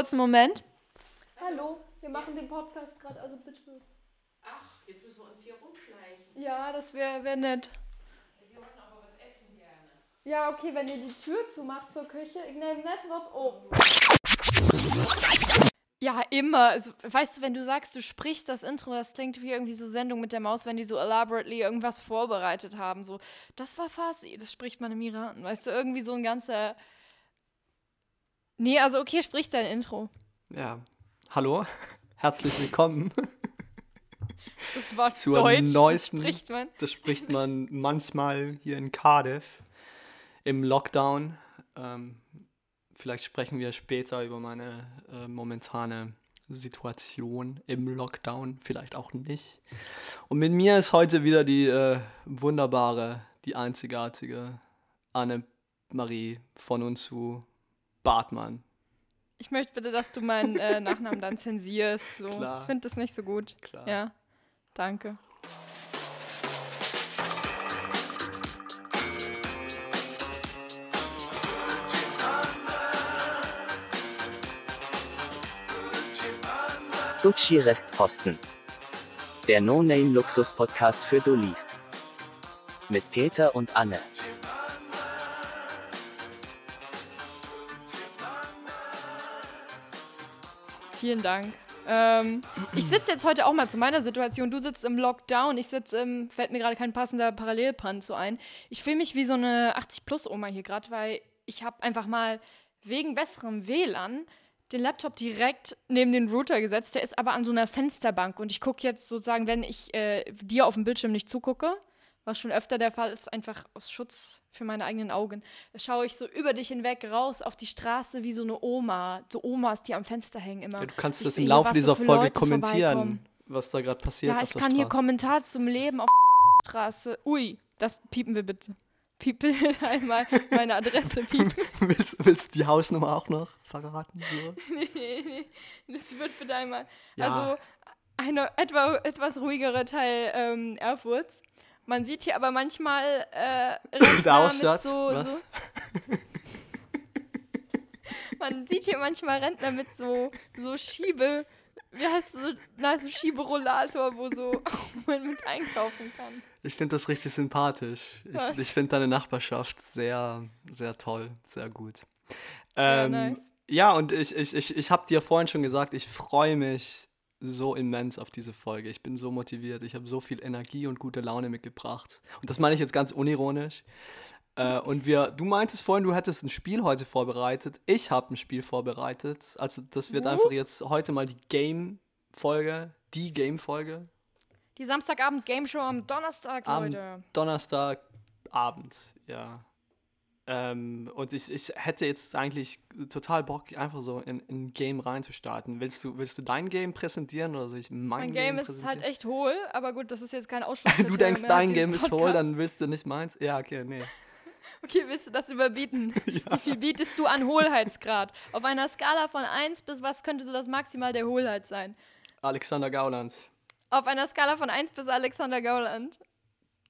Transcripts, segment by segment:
Ganz kurz einen Moment. Hallo, wir machen den Podcast gerade, also bitte. Ach, jetzt müssen wir uns hier rumschleichen. Ja, das wäre wär nett. Wir wollten aber was essen gerne. Ja, okay, wenn ihr die Tür zumacht zur Küche, ich nehme nicht was um. Ja, immer. Also, weißt du, wenn du sagst, du sprichst das Intro, das klingt wie irgendwie so Sendung mit der Maus, wenn die so elaborately irgendwas vorbereitet haben. So, das war Farsi, das spricht man im Iran. Weißt du, irgendwie so ein ganzer. Nee, also okay, sprich dein Intro. Ja, hallo, herzlich willkommen. Das war Zur Deutsch, neuesten- das spricht man. Das spricht man manchmal hier in Cardiff im Lockdown. Ähm, vielleicht sprechen wir später über meine äh, momentane Situation im Lockdown, vielleicht auch nicht. Und mit mir ist heute wieder die äh, wunderbare, die einzigartige Anne-Marie von und zu Bartmann. Ich möchte bitte, dass du meinen äh, Nachnamen dann zensierst. So. Klar. Ich finde das nicht so gut. Klar. Ja, danke. Gucci Restposten. Der No-Name-Luxus-Podcast für Dullis. Mit Peter und Anne. Vielen Dank. Ähm, ich sitze jetzt heute auch mal zu meiner Situation. Du sitzt im Lockdown, ich sitze im, fällt mir gerade kein passender Parallelbrand so ein. Ich fühle mich wie so eine 80-Plus-Oma hier gerade, weil ich habe einfach mal wegen besserem WLAN den Laptop direkt neben den Router gesetzt. Der ist aber an so einer Fensterbank und ich gucke jetzt sozusagen, wenn ich äh, dir auf dem Bildschirm nicht zugucke, was schon öfter der Fall ist, einfach aus Schutz für meine eigenen Augen, schaue ich so über dich hinweg raus auf die Straße wie so eine Oma. So Omas, die am Fenster hängen immer. Ja, du kannst Ich das im Laufe dieser so Folge Leute kommentieren, was da gerade passiert Ja, ich kann hier Straße. Kommentar zum Leben auf der Straße. Ui, das piepen wir bitte. Piepen einmal meine Adresse piepen. willst, willst du die Hausnummer auch noch verraten? So? nee, nee, das wird bitte einmal. Ja. Also eine etwa, etwas ruhigere Teil ähm, Erfurts. Man sieht hier aber manchmal äh, Der Rentner mit so, was? so Man sieht hier manchmal Rentner mit so, so Schiebe, wie heißt so, na, so Schieberollator, wo so man mit einkaufen kann. Ich finde das richtig sympathisch. Was? Ich, ich finde deine Nachbarschaft sehr, sehr toll, sehr gut. Ja, Ähm, nice. ja, und ich, ich, ich, ich habe dir vorhin schon gesagt, ich freue mich so immens auf diese Folge. Ich bin so motiviert. Ich habe so viel Energie und gute Laune mitgebracht. Und das meine ich jetzt ganz unironisch. Äh, und wir, du meintest vorhin, du hättest ein Spiel heute vorbereitet. Ich habe ein Spiel vorbereitet. Also das wird Uh. einfach jetzt heute mal die Game-Folge, die Game-Folge. Die Samstagabend-Game-Show am Donnerstag, Am Leute. Donnerstagabend, ja. Ähm, und ich, ich hätte jetzt eigentlich total Bock, einfach so in in ein Game reinzustarten. Willst du, willst du dein Game präsentieren oder soll ich mein, Mein Game ist präsentieren? halt echt hohl, aber gut, das ist jetzt kein Ausschluss. Du denkst, dein Game ist voll, dann willst du nicht meins? Ja, okay, nee. Okay, willst du das überbieten? Wie viel bietest du an Hohlheitsgrad? Auf einer Skala von 1 bis was könnte so das Maximal der Hohlheit sein? Alexander Gauland. Auf einer Skala von 1 bis Alexander Gauland.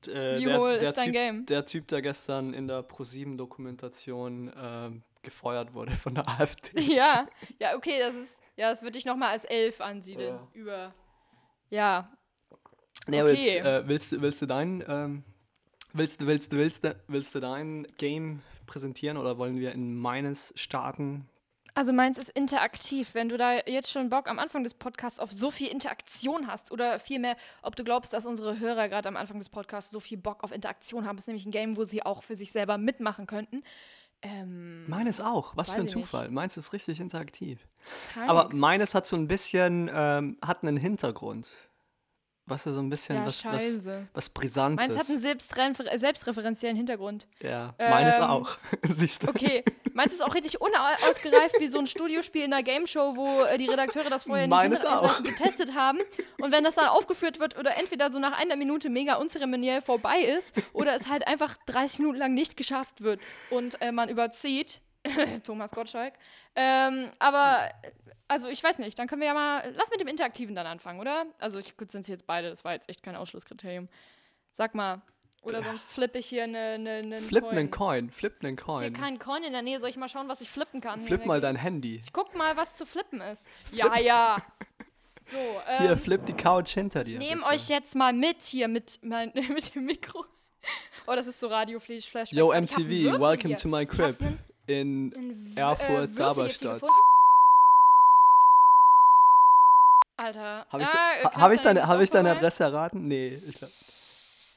Äh, Wie der, hohl der ist dein typ, Game? Der Typ, der gestern in der ProSieben-Dokumentation ähm, gefeuert wurde von der AfD. Ja, ja, okay, das ist, ja, das würde ich nochmal als 11 ansiedeln. Ja. Über, ja, Nee, aber jetzt, Okay. äh, willst, du- willst du dein, ähm, willst, du- willst, du- willst, du- willst du dein Game präsentieren oder wollen wir in meines starten? Also meins ist interaktiv. Wenn du da jetzt schon Bock am Anfang des Podcasts auf so viel Interaktion hast oder vielmehr, ob du glaubst, dass unsere Hörer gerade am Anfang des Podcasts so viel Bock auf Interaktion haben, ist nämlich ein Game, wo sie auch für sich selber mitmachen könnten. Ähm, Meines auch. Was für ein ich nicht. Zufall. Meins ist richtig interaktiv. krank. Aber meines hat so ein bisschen, ähm, hat einen Hintergrund. Was ja so ein bisschen ja, was, was, was Brisantes. Meins hat einen selbstrefer selbstreferenziellen Hintergrund. ja, meines Ähm, auch. Siehst du? Okay, meins ist auch richtig unausgereift wie so ein Studiospiel in einer Gameshow, wo äh, die Redakteure das vorher nicht Meines hinter- auch. getestet haben. Und wenn das dann aufgeführt wird oder entweder so nach einer Minute mega unzeremoniell vorbei ist oder es halt einfach 30 Minuten lang nicht geschafft wird und äh, man überzieht. Thomas Gottschalk. Ähm, aber, äh, also ich weiß nicht, dann können wir ja mal, lass mit dem Interaktiven dann anfangen, oder? Also ich, gut, sind sie jetzt beide, das war jetzt echt kein Ausschlusskriterium. Sag mal, Oder sonst flippe ich hier eine. eine, eine Flipp Coin. einen Coin, flipp einen Ist hier Coin. kein Coin in der Nähe. Soll ich mal schauen, was ich flippen kann? hier Flipp in mal Gegend? dein Handy. Ich guck mal, was zu flippen ist. Ja, ja. So, Hier, ähm, flipp die Couch hinter ich dir. nehme bitte. euch jetzt mal mit hier mit, mein, mit dem Mikro. Oh, das ist so. Yo, Ich hab einen MTV, welcome hier. to my Ich crib in einen W- Erfurt, äh, Würfel jetzt hier Darmstadt. gefunden. Alter. Habe ich, ah, knapp hab ich, dein deine, hab ich deine. Adresse erraten? Nee. Ich glaub,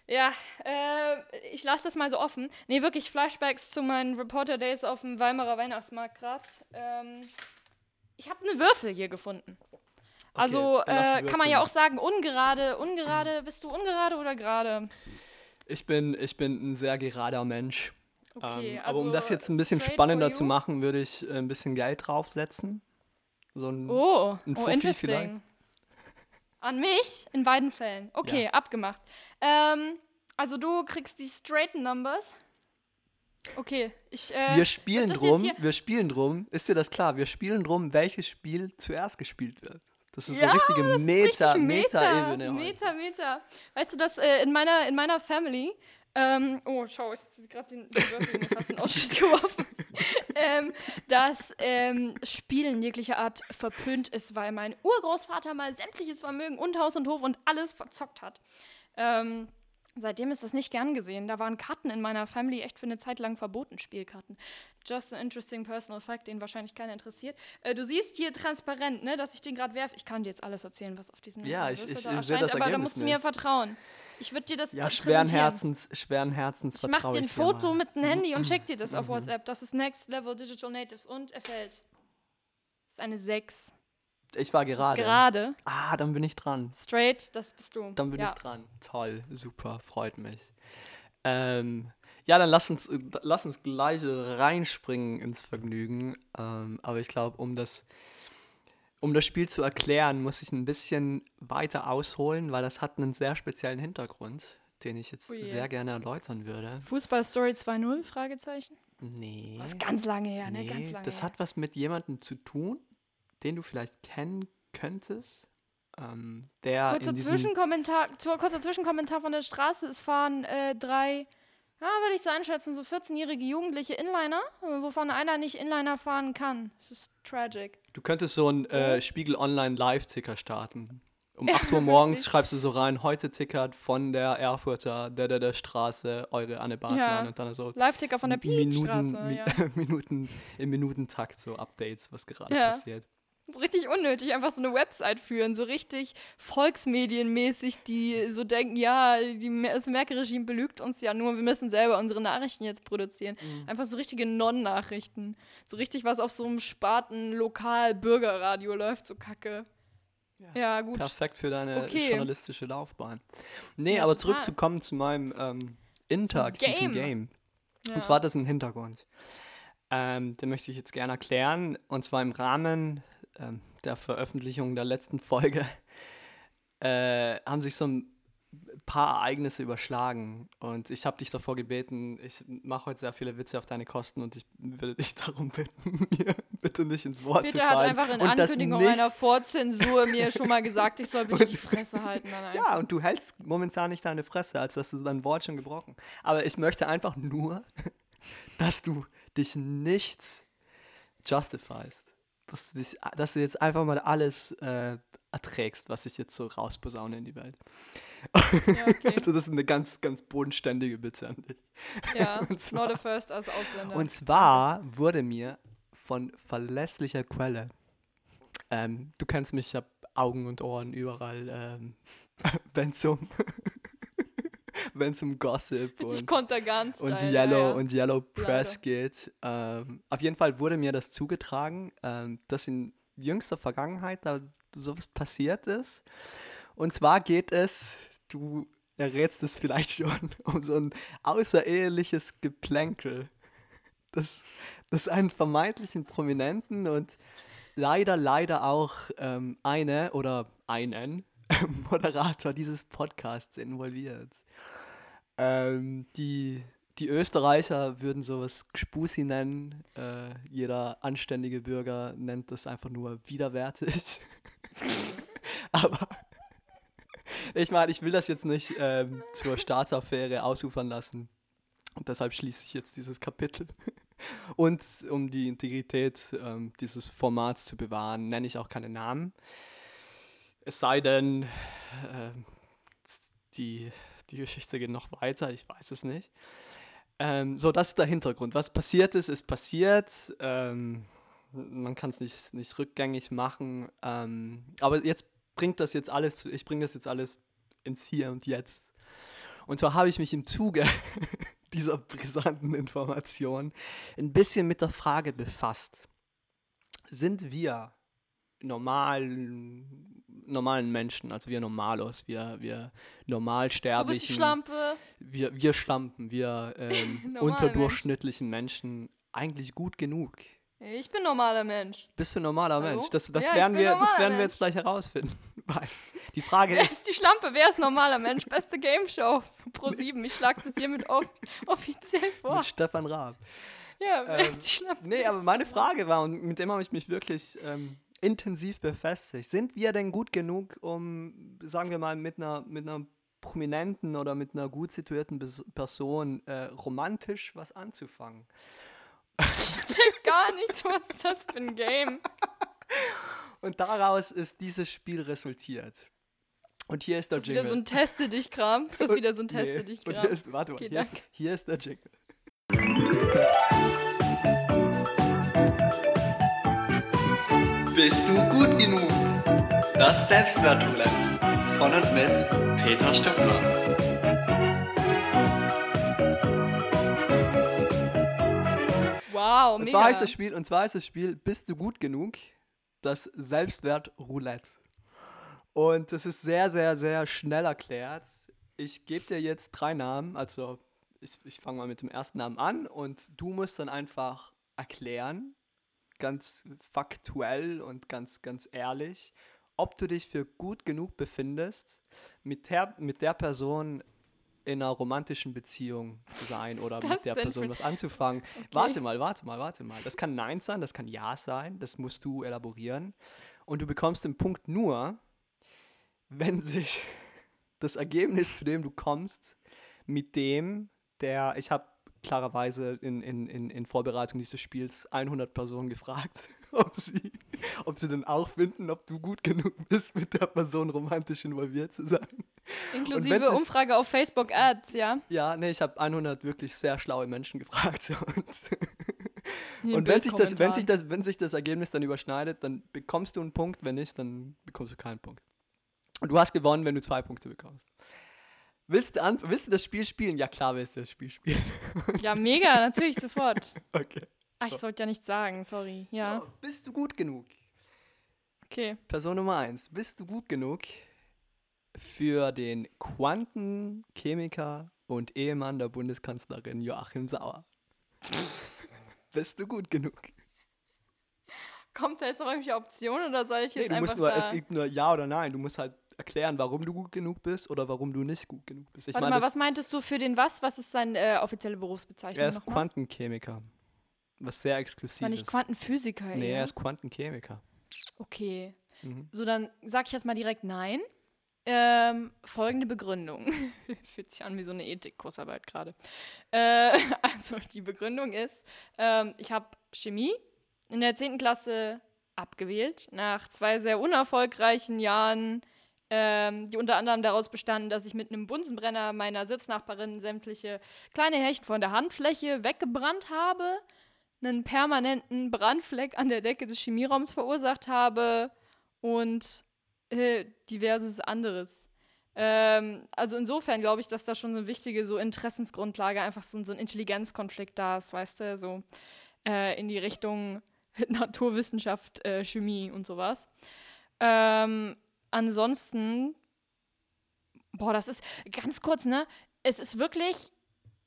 Ja, äh, ich lasse das mal so offen. Nee, wirklich Flashbacks zu meinen Reporter Days auf dem Weimarer Weihnachtsmarkt, krass. Ähm, ich habe eine Würfel hier gefunden. also dann lass äh, kann man ja auch sagen, ungerade, ungerade, bist du ungerade oder gerade? ich, bin, ich bin ein sehr gerader Mensch. Okay, ähm, aber um das also jetzt ein bisschen spannender zu machen, würde ich äh, ein bisschen Geld draufsetzen. So ein, Oh, Ein oh interesting. vielleicht? An mich? In beiden Fällen. Okay, Ja. abgemacht. Ähm, also du kriegst die straighten Numbers. Okay, ich. Äh, wir spielen drum, wir spielen drum, ist dir das klar? Wir spielen drum, welches Spiel zuerst gespielt wird. Das ist Ja, so richtige Meta, Richtig Meta-Ebene. heute. Meter, Meter. Weißt du, dass äh, in, meiner, in meiner Family, ähm, oh, schau, ich habe gerade den, den den Ausschnitt geworfen, ähm, dass ähm, Spielen jeglicher Art verpönt ist, weil mein Urgroßvater mal sämtliches Vermögen und Haus und Hof und alles verzockt hat. Ähm, seitdem ist das nicht gern gesehen. Da waren Karten in meiner Family echt für eine Zeit lang verboten, Spielkarten. Just an interesting personal fact, den wahrscheinlich keiner interessiert. Äh, du siehst hier transparent, ne, dass ich den gerade werfe. Ich kann dir jetzt alles erzählen, was auf diesem Ja, äh, ich- ich- da ich seh erscheint, das aber da musst du mir nicht. vertrauen. Ich würde dir das Ja, schweren. Herzens, schweren Herzens Ich mach dir ein Foto mal. mit dem Handy und check dir das auf WhatsApp. Das ist Next Level Digital Natives und er fällt. Das ist eine 6. Ich war gerade. gerade. Ah, dann bin ich dran. Straight, das bist du. Dann bin ja. ich dran. Toll, super, freut mich. Ähm, ja, dann lass uns, äh, lass uns gleich reinspringen ins Vergnügen. Ähm, aber ich glaube, um das, um das Spiel zu erklären, muss ich ein bisschen weiter ausholen, weil das hat einen sehr speziellen Hintergrund, den ich jetzt Oh sehr gerne erläutern würde. Fußball Story 2.0? Fragezeichen. Nee. Das ist ganz lange her, ne? nee, Ganz lange das her. hat was mit jemandem zu tun, den du vielleicht kennen könntest. Ähm, der Kurzer Zwischenkommentar, kurzer Zwischenkommentar von der Straße. Es fahren äh, drei, ja, würde ich so einschätzen, so 14-jährige Jugendliche Inliner, wovon einer nicht Inliner fahren kann. Das ist tragic. Du könntest so einen Oh. äh, Spiegel Online Live-Ticker starten. Um 8 Uhr morgens schreibst du so rein, heute tickert von der Erfurter, der, der, der Straße, eure Anne Bartmann Ja. und dann so Live-Ticker von der Piepstraße. Minuten, Mi- ja. Minuten, im Minutentakt so Updates, was gerade Ja. passiert. So richtig unnötig, einfach so eine Website führen, so richtig volksmedienmäßig, die so denken, ja, die, das Merkel-Regime belügt uns ja nur, wir müssen selber unsere Nachrichten jetzt produzieren. Mhm. Einfach so richtige Non-Nachrichten. So richtig, was auf so einem Spaten-Lokal-Bürgerradio läuft, so kacke. Ja, gut. Perfekt für deine Okay. journalistische Laufbahn. Nee, Ja, aber total. zurückzukommen zu meinem ähm, interaktiven Game. Game. Ja. Und zwar hat das einen Hintergrund. Ähm, den möchte ich jetzt gerne erklären. Und zwar im Rahmen ähm, der Veröffentlichung der letzten Folge äh, haben sich so ein paar Ereignisse überschlagen. Und ich habe dich davor gebeten, ich mache heute sehr viele Witze auf deine Kosten und ich würde dich darum bitten, mir bitte nicht ins Wort zu Peter hat fallen. einfach in und Ankündigung einer Vorzensur mir schon mal gesagt, ich soll bitte die Fresse halten. Ja, und du hältst momentan nicht deine Fresse, als hast du dein Wort schon gebrochen. Aber ich möchte einfach nur, dass du dich nicht justifiest. Dass du, dich, dass du jetzt einfach mal alles äh, erträgst, was ich jetzt so rausposaune in die Welt. Ja, okay. Also das ist eine ganz, ganz bodenständige Bitte an dich. Ja, Und zwar- not a first als Ausländer. Und zwar wurde mir von verlässlicher Quelle, ähm, du kennst mich, ich habe Augen und Ohren überall, ähm, wenn es um, wenn's um Gossip und, und Yellow ja, ja. und Yellow Press Leider. geht. Ähm, auf jeden Fall wurde mir das zugetragen, ähm, dass in jüngster Vergangenheit da sowas passiert ist. Und zwar geht es, du errätst es vielleicht schon, um so ein außereheliches Geplänkel. Das, das einen vermeintlichen Prominenten und leider, leider auch ähm, eine oder einen Moderator dieses Podcasts involviert. Ähm, die, die Österreicher würden sowas Gspusi nennen. Äh, jeder anständige Bürger nennt das einfach nur widerwärtig. Aber Ich meine, ich will das jetzt nicht ähm, zur Staatsaffäre ausufern lassen. Und deshalb schließe ich jetzt dieses Kapitel. Und um die Integrität ähm, dieses Formats zu bewahren, nenne ich auch keine Namen. Es sei denn, ähm, die, die Geschichte geht noch weiter, ich weiß es nicht. Ähm, so, das ist der Hintergrund. Was passiert ist, ist passiert. Ähm, man kann es nicht, nicht rückgängig machen. Ähm, aber jetzt bringt das jetzt alles, ich bringe das jetzt alles ins Hier und Jetzt. Und zwar habe ich mich im Zuge dieser brisanten Information ein bisschen mit der Frage befasst. Sind wir normalen, normalen Menschen, also wir Normalos, wir, wir Du Normalsterblichen, bist die Schlampe. wir, wir Schlampen, wir ähm, unterdurchschnittlichen Menschen eigentlich gut genug? Ich bin normaler Mensch. Bist du ein normaler Hallo? Mensch? Das, das, Ja, werden, wir, das werden wir jetzt gleich herausfinden. Die Frage Wer ist, ist die Schlampe? Wer ist normaler Mensch? Beste Game Show Pro 7. Ich schlage das hiermit off offiziell vor. mit Stefan Raab. Ja, wer Ähm, ist die Schlampe? Nee, aber meine Frage war, und mit dem habe ich mich wirklich ähm, intensiv befestigt, sind wir denn gut genug, um, sagen wir mal, mit einer, mit einer prominenten oder mit einer gut situierten Bes- Person äh, romantisch was anzufangen? Check gar nichts. Was ist das für ein Game? Und daraus ist dieses Spiel resultiert. Und hier ist der Ist wieder Jingle. so ein Teste dich Kram? Ist das wieder so ein Nee, Teste dich und Kram? hier ist, warte mal, Okay, hier, ist, hier ist der Jingle. Bist du gut genug? Das Selbstwertroulette von und mit Peter Stöckler. Wow, Und mega. zwar heißt das Spiel, und zwar ist das Spiel Bist du gut genug? Das Selbstwertroulette. Und das ist sehr, sehr, sehr schnell erklärt. Ich gebe dir jetzt drei Namen, also ich, ich fange mal mit dem ersten Namen an und du musst dann einfach erklären, ganz faktuell und ganz, ganz ehrlich, ob du dich für gut genug befindest, mit der, mit der Person in einer romantischen Beziehung zu sein oder mit der Person was anzufangen. Warte mal, warte mal, warte mal. Das kann Nein sein, das kann Ja sein, das musst du elaborieren. Und du bekommst den Punkt nur, wenn sich das Ergebnis, zu dem du kommst, mit dem, der, ich habe klarerweise in, in, in, in Vorbereitung dieses Spiels 100 Personen gefragt, ob sie, ob sie denn auch finden, ob du gut genug bist, mit der Person romantisch involviert zu sein. Inklusive Umfrage auf Facebook Ads, ja? Ja, nee, ich habe 100 wirklich sehr schlaue Menschen gefragt. Und, und wenn, sich das, wenn, sich das, wenn sich das Ergebnis dann überschneidet, dann bekommst du einen Punkt. Wenn nicht, dann bekommst du keinen Punkt. Und du hast gewonnen, wenn du zwei Punkte bekommst. Willst du, an, willst du das Spiel spielen? Ja, klar willst du das Spiel spielen. Ja, mega, natürlich sofort. Okay. Ach, ich So. sollte ja nichts sagen, sorry. Ja, So, bist du gut genug? okay. Person Nummer eins. Bist du gut genug für den Quantenchemiker und Ehemann der Bundeskanzlerin Joachim Sauer? bist du gut genug? Kommt da jetzt noch irgendwelche Optionen oder soll ich Nee, jetzt du einfach musst nur, es gibt nur Ja oder Nein. Du musst halt erklären, warum du gut genug bist oder warum du nicht gut genug bist. Ich Warte meine, mal, was meintest du für den was? Was ist seine äh, offizielle Berufsbezeichnung er ist nochmal? Quantenchemiker. Was sehr exklusiv War nicht ist. Quantenphysiker, Nee, eher? er ist Quantenchemiker. Okay. Mhm. So, dann sag ich jetzt mal direkt nein. Ähm, folgende Begründung. Fühlt sich an wie so eine Ethik-Kursarbeit gerade. Äh, also, die Begründung ist, ähm, ich habe Chemie in der 10. Klasse abgewählt, nach zwei sehr unerfolgreichen Jahren, ähm, die unter anderem daraus bestanden, dass ich mit einem Bunsenbrenner meiner Sitznachbarin sämtliche kleine Härchen von der Handfläche weggebrannt habe, einen permanenten Brandfleck an der Decke des Chemieraums verursacht habe und äh, diverses anderes. Ähm, also insofern glaube ich, dass da schon so eine wichtige so Interessensgrundlage, einfach so, so ein Intelligenzkonflikt da ist, weißt du, so äh, in die Richtung Naturwissenschaft, äh, Chemie und sowas. Ähm, ansonsten, boah, das ist ganz kurz, ne? Es ist wirklich,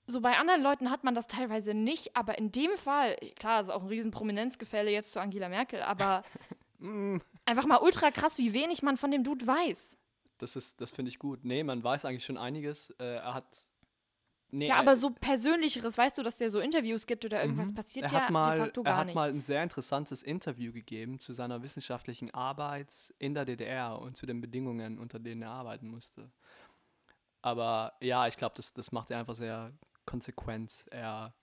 so bei anderen Leuten hat man das teilweise nicht, aber in dem Fall, klar, ist auch ein riesen Prominenzgefälle jetzt zu Angela Merkel, aber Mm, einfach mal ultra krass, wie wenig man von dem Dude weiß. Das ist, das finde ich gut. Nee, man weiß eigentlich schon einiges. Äh, er hat nee, Ja, äh, aber so persönlicheres, weißt du, dass der so Interviews gibt oder irgendwas Mhm. passiert er ja hat mal, de facto er gar hat nicht. mal ein sehr interessantes Interview gegeben zu seiner wissenschaftlichen Arbeit in der DDR und zu den Bedingungen, unter denen er arbeiten musste. Aber ja, ich glaube, das, das macht er einfach sehr konsequent. Er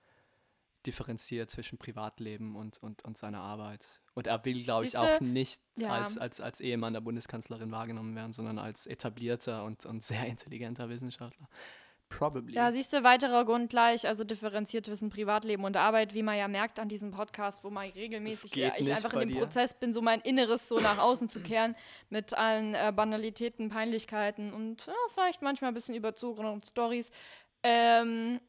differenziert zwischen Privatleben und, und, und seiner Arbeit. Und er will, glaube ich, auch nicht Ja. als, als, als Ehemann der Bundeskanzlerin wahrgenommen werden, sondern als etablierter und, und sehr intelligenter Wissenschaftler. Probably. Ja, siehst du, weiterer Grund gleich, also differenziert zwischen Privatleben und Arbeit, wie man ja merkt an diesem Podcast, wo man regelmäßig, ja, ich einfach in dem dir. Prozess bin, so mein Inneres so nach außen zu kehren, mit allen äh, Banalitäten, Peinlichkeiten und ja, vielleicht manchmal ein bisschen überzogenen Stories. Ähm,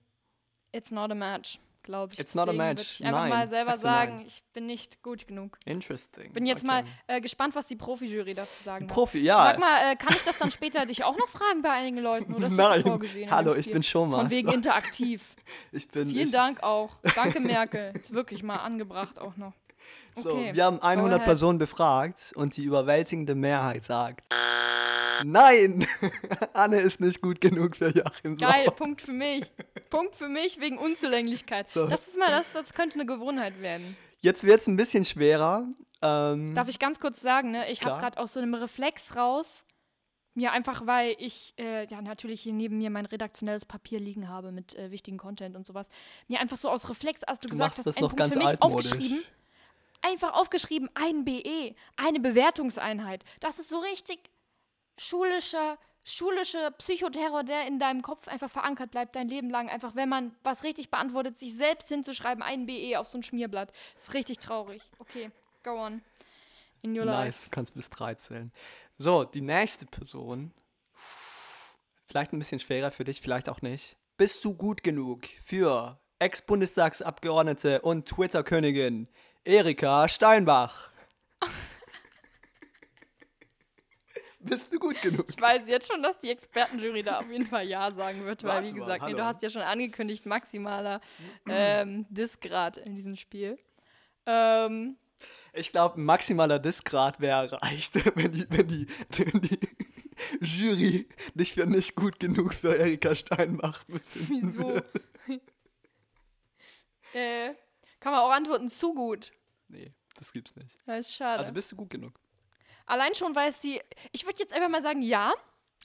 it's not a match, glaube ich. It's not a match. Ich einfach Nein. mal selber du nein? sagen, ich bin nicht gut genug. Interesting. Bin jetzt okay. mal äh, gespannt, was die Profi-Jury dazu sagen wird. Profi, ja. Sag mal, äh, kann ich das dann später dich auch noch fragen bei einigen Leuten? Oder ist Nein. das vorgesehen? Hallo, ich bin Showmaster. Von wegen interaktiv. Ich bin, Vielen ich, Dank auch. Danke, Merkel. Ist wirklich mal angebracht auch noch. So, Okay, wir haben go 100 ahead. Personen befragt und die überwältigende Mehrheit sagt: Nein, Anne ist nicht gut genug für Joachim Geil, Sauer. Punkt für mich. Punkt für mich wegen Unzulänglichkeit. So. Das ist mal, das, das könnte eine Gewohnheit werden. Jetzt wird es ein bisschen schwerer. Ähm, Darf ich ganz kurz sagen, ne? Ich habe gerade aus so einem Reflex raus, mir einfach, weil ich äh, ja natürlich hier neben mir mein redaktionelles Papier liegen habe mit äh, wichtigen Content und sowas, mir einfach so aus Reflex, als du, du gesagt hast, das einen noch Punkt ganz für mich altmodisch. aufgeschrieben. Einfach aufgeschrieben, ein BE, eine Bewertungseinheit. Das ist so richtig schulischer, schulischer Psychoterror, der in deinem Kopf einfach verankert bleibt, dein Leben lang. Einfach, wenn man was richtig beantwortet, sich selbst hinzuschreiben, ein BE auf so ein Schmierblatt. ist richtig traurig. Okay, go on. In your. Nice, du kannst bis drei zählen. So, die nächste Person. Vielleicht ein bisschen schwerer für dich, vielleicht auch nicht. Bist du gut genug für Ex-Bundestagsabgeordnete und Twitter-Königin Erika Steinbach? Bist du gut genug? Ich weiß jetzt schon, dass die Expertenjury da auf jeden Fall Ja sagen wird, weil, Warte wie mal, gesagt, nee, du hast ja schon angekündigt, maximaler ähm, Disgrad in diesem Spiel. Ähm, Ich glaube, ein maximaler Disgrad wäre erreicht, wenn die, wenn, die, wenn die Jury dich für nicht gut genug für Erika Steinbach befindet. wieso? äh, kann man auch antworten, zu gut. Nee, das gibt's nicht. Das ist schade. Also bist du gut genug. Allein schon, weil sie. Ich würde jetzt einfach mal sagen, ja.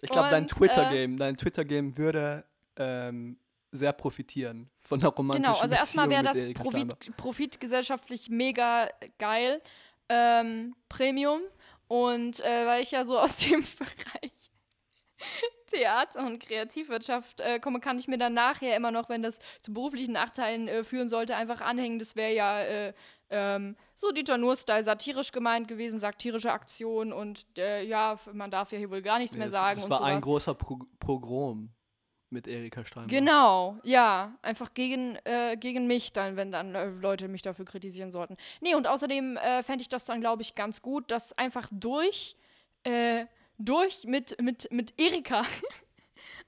Ich glaube, dein Twitter-Game, dein Twitter-Game würde ähm, sehr profitieren von der romantischen Genau, also erstmal wäre das Steinbach. Profit, profitgesellschaftlich mega geil. Ähm, Premium. Und äh, weil ich ja so aus dem Bereich Theater und Kreativwirtschaft äh, komme, kann ich mir dann nachher immer noch, wenn das zu beruflichen Nachteilen äh, führen sollte, einfach anhängen. Das wäre ja äh, ähm, so Dieter Nur-Style satirisch gemeint gewesen, satirische Aktion und äh, ja, man darf ja hier wohl gar nichts Nee, mehr das, sagen. das war ein sowas. großer Pro Pogrom mit Erika Steinbach. Genau, ja. Einfach gegen, äh, gegen mich dann, wenn dann äh, Leute mich dafür kritisieren sollten. Nee, und außerdem äh, fände ich das dann, glaube ich, ganz gut, dass einfach durch, äh, durch mit, mit, mit Erika,